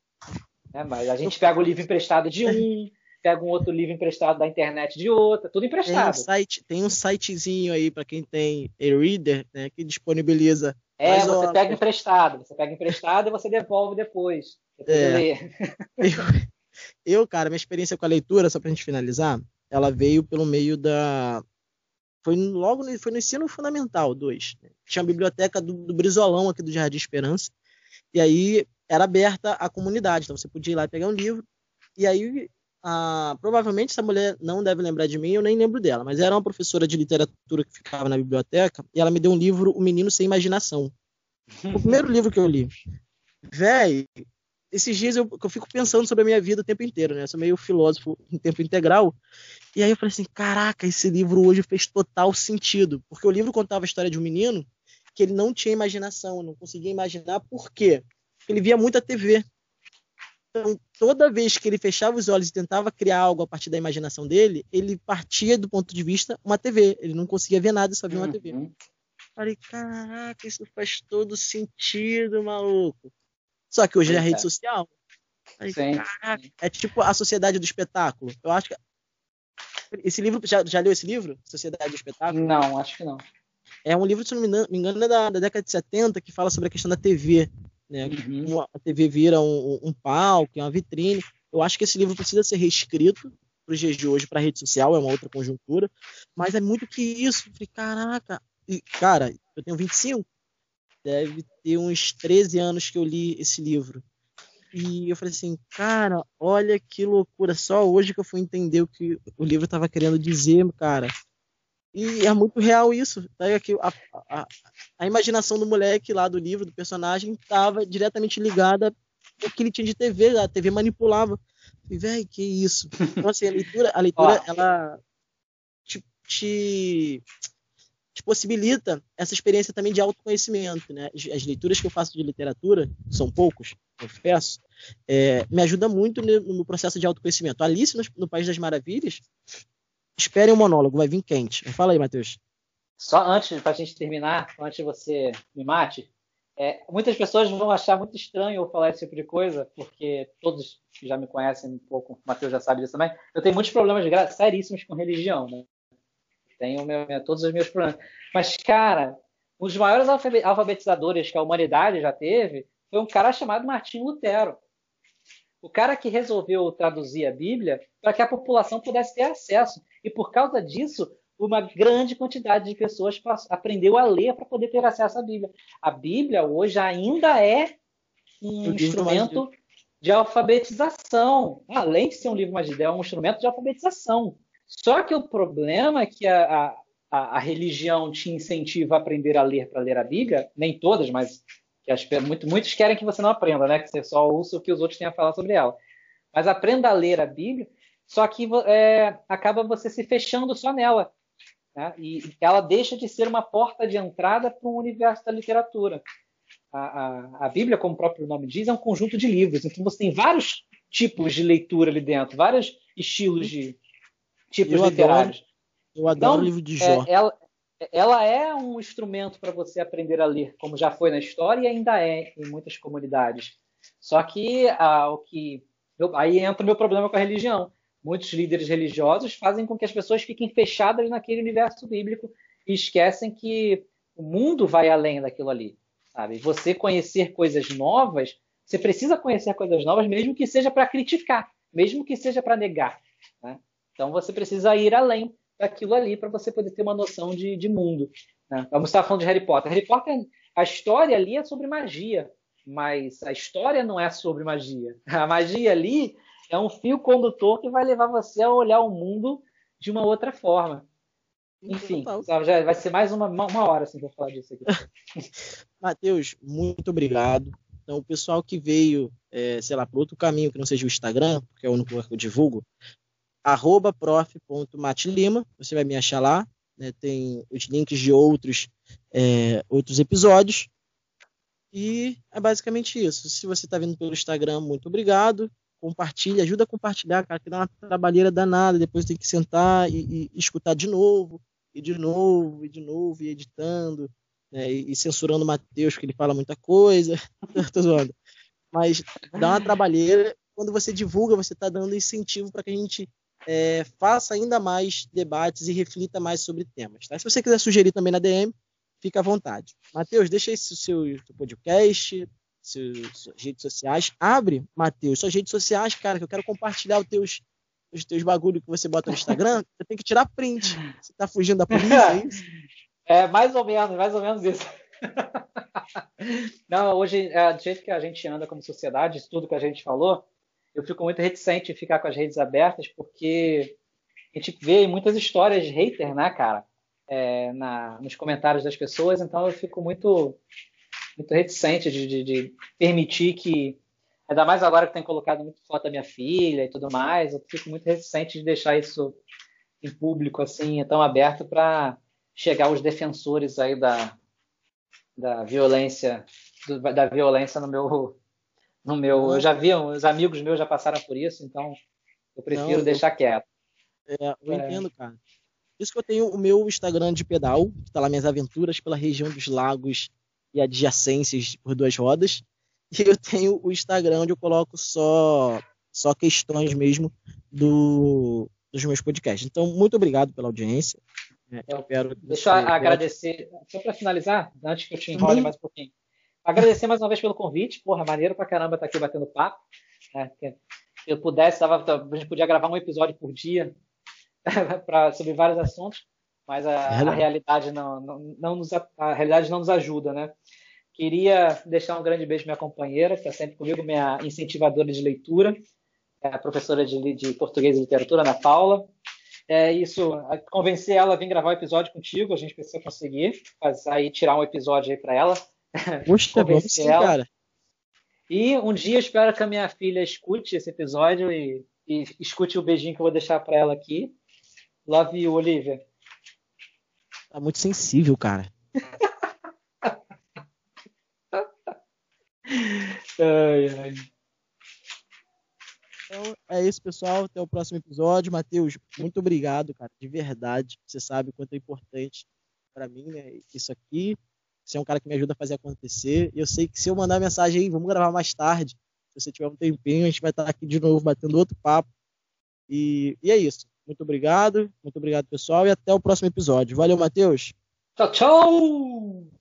Né? Mas a gente pega o livro emprestado de um, pega um outro livro emprestado da internet de outra, tudo emprestado. Tem um, site, tem um sitezinho aí para quem tem e-reader, né, que disponibiliza. É, você horas. pega emprestado, você pega emprestado e você devolve depois. É. Eu, eu, cara, minha experiência com a leitura, só pra gente finalizar, ela veio pelo meio da. Foi logo no, foi no ensino fundamental 2. Né? Tinha a biblioteca do, do Brizolão aqui do Jardim Esperança. E aí era aberta à comunidade, então você podia ir lá pegar um livro. E aí, a, provavelmente essa mulher não deve lembrar de mim, eu nem lembro dela, mas era uma professora de literatura que ficava na biblioteca e ela me deu um livro O Menino Sem Imaginação. O primeiro livro que eu li. Véi, esses dias eu, eu fico pensando sobre a minha vida o tempo inteiro, né? Eu sou meio filósofo em tempo integral. E aí eu falei assim: caraca, esse livro hoje fez total sentido. Porque o livro contava a história de um menino que ele não tinha imaginação, não conseguia imaginar por quê. Porque ele via muita TV. Então, toda vez que ele fechava os olhos e tentava criar algo a partir da imaginação dele, ele partia do ponto de vista uma TV. Ele não conseguia ver nada, só via uma uhum. TV. Falei, caraca, isso faz todo sentido, maluco. Só que hoje é, é rede social. Falei, Sim. Caraca, é tipo a sociedade do espetáculo. Eu acho que. Esse livro, já, já leu esse livro? Sociedade do Espetáculo? Não, acho que não. É um livro, se não me engano, é da, da década de 70, que fala sobre a questão da TV. Né? Uhum. A TV vira um, um palco, é uma vitrine. Eu acho que esse livro precisa ser reescrito para os dias de hoje, para a rede social, é uma outra conjuntura. Mas é muito que isso. falei, caraca. E, cara, eu tenho 25. Deve ter uns 13 anos que eu li esse livro. E eu falei assim, cara, olha que loucura. Só hoje que eu fui entender o que o livro estava querendo dizer, cara. E é muito real isso. Tá? A, a, a, imaginação do moleque lá do livro, do personagem, estava diretamente ligada ao que ele tinha de TV. A TV manipulava. E, velho, que isso. Então, assim, a leitura, a leitura ela te, te, te, possibilita essa experiência também de autoconhecimento. Né? As, as, leituras que eu faço de literatura, são poucos, confesso, é, me ajuda muito no, processo de autoconhecimento. Alice no, no País das Maravilhas Esperem o monólogo, vai vir quente. Fala aí, Matheus. Só antes, para a gente terminar, antes você me mate, é, muitas pessoas vão achar muito estranho eu falar esse tipo de coisa, porque todos que já me conhecem um pouco, o Matheus já sabe disso também, eu tenho muitos problemas seríssimos com religião, né? Tenho meu, todos os meus problemas. Mas, cara, um dos maiores alfabetizadores que a humanidade já teve foi um cara chamado Martim Lutero o cara que resolveu traduzir a Bíblia para que a população pudesse ter acesso. E por causa disso, uma grande quantidade de pessoas aprendeu a ler para poder ter acesso à Bíblia. A Bíblia hoje ainda é um instrumento de alfabetização. Além de ser um livro mais de é um instrumento de alfabetização. Só que o problema é que a, a, a religião te incentiva a aprender a ler para ler a Bíblia, nem todas, mas que muito, muitos querem que você não aprenda, né? Que você só ouça o que os outros têm a falar sobre ela. Mas aprenda a ler a Bíblia, só que é, acaba você se fechando só nela. Né? E ela deixa de ser uma porta de entrada para o universo da literatura. A, a, a, Bíblia, como o próprio nome diz, é um conjunto de livros. Então você tem vários tipos de leitura ali dentro, vários estilos de tipos eu literários. Adoro, eu adoro então, o livro de Jó. É, ela, ela é um instrumento para você aprender a ler, como já foi na história e ainda é em muitas comunidades. Só que ah, o que eu, aí entra o meu problema com a religião. Muitos líderes religiosos fazem com que as pessoas fiquem fechadas naquele universo bíblico e esquecem que o mundo vai além daquilo ali. Sabe? Você conhecer coisas novas, você precisa conhecer coisas novas, mesmo que seja para criticar, mesmo que seja para negar. Então você precisa ir além daquilo ali para você poder ter uma noção de, de mundo. Né? Vamos estar falando de Harry Potter. Harry Potter, a história ali é sobre magia, mas a história não é sobre magia. A magia ali é um fio condutor que vai levar você a olhar o mundo de uma outra forma. Enfim, já vai ser mais uma, uma hora assim para falar disso aqui. Matheus, muito obrigado. Então, o pessoal que veio, é, sei lá, para outro caminho que não seja o Instagram, porque é o único que eu divulgo, arroba prof.matlima, você vai me achar lá, né, tem os links de outros, é, outros episódios, e é basicamente isso. Se você está vindo pelo Instagram, muito obrigado, compartilha, ajuda a compartilhar, cara, que dá uma trabalheira danada, depois tem que sentar e, e escutar de novo, e de novo, e de novo, e editando, né, e, e, censurando o Matheus, que ele fala muita coisa, tô zoando. Mas dá uma trabalheira, quando você divulga, você está dando incentivo para que a gente é, faça ainda mais debates e reflita mais sobre temas. Tá? Se você quiser sugerir também na DM, fica à vontade. Matheus, deixa aí o seu, seu podcast, seus, suas redes sociais. Abre, Matheus, suas redes sociais, cara, que eu quero compartilhar os teus, os teus bagulho que você bota no Instagram. Você tem que tirar print. Você tá fugindo da polícia, é isso? É, mais ou menos, mais ou menos isso. Não, hoje, é, do jeito que a gente anda como sociedade, tudo que a gente falou, eu fico muito reticente em ficar com as redes abertas, porque a gente vê muitas histórias de hater, né, cara? É, na, nos comentários das pessoas, então eu fico muito muito reticente de, de, de, permitir que, ainda mais agora que tem colocado muito foto da minha filha e tudo mais, eu fico muito reticente de deixar isso em público assim, tão aberto para chegar aos defensores aí da, da violência do, da violência no meu no meu eu já vi os amigos meus já passaram por isso então eu prefiro Não, deixar quieto. É, eu é. entendo cara. Isso que eu tenho o meu Instagram de pedal que tá lá minhas aventuras pela região dos lagos e adjacências por duas rodas. E eu tenho o Instagram onde eu coloco só só questões mesmo do dos meus podcasts. Então muito obrigado pela audiência. É, eu Deixa eu agradecer, só para finalizar, antes que eu te enrole uhum. mais um pouquinho. Agradecer mais uma vez pelo convite, porra, maneiro pra caramba estar tá aqui batendo papo. Né? Se eu pudesse, tava, a gente podia gravar um episódio por dia pra, sobre vários assuntos, mas a, a realidade não, não, não nos, a realidade não nos ajuda, né? Queria deixar um grande beijo minha companheira, que está sempre comigo, minha incentivadora de leitura, é a professora de, de português e literatura, Ana Paula é isso, convencer ela a vir gravar o um episódio contigo, a gente precisa conseguir fazer aí tirar um episódio aí para ela. Puxa, vamos sim, ela. cara. E um dia espero que a minha filha escute esse episódio e, e escute o beijinho que eu vou deixar para ela aqui. Love you, Olivia. Tá muito sensível, cara. ai, ai. Então é isso, pessoal. Até o próximo episódio. Matheus, muito obrigado, cara, de verdade. Você sabe o quanto é importante para mim, né? Isso aqui. Você é um cara que me ajuda a fazer acontecer. E eu sei que se eu mandar mensagem aí, vamos gravar mais tarde. Se você tiver um tempinho, a gente vai estar aqui de novo batendo outro papo. E, e é isso. Muito obrigado. Muito obrigado, pessoal. E até o próximo episódio. Valeu, Matheus. Tchau, tchau!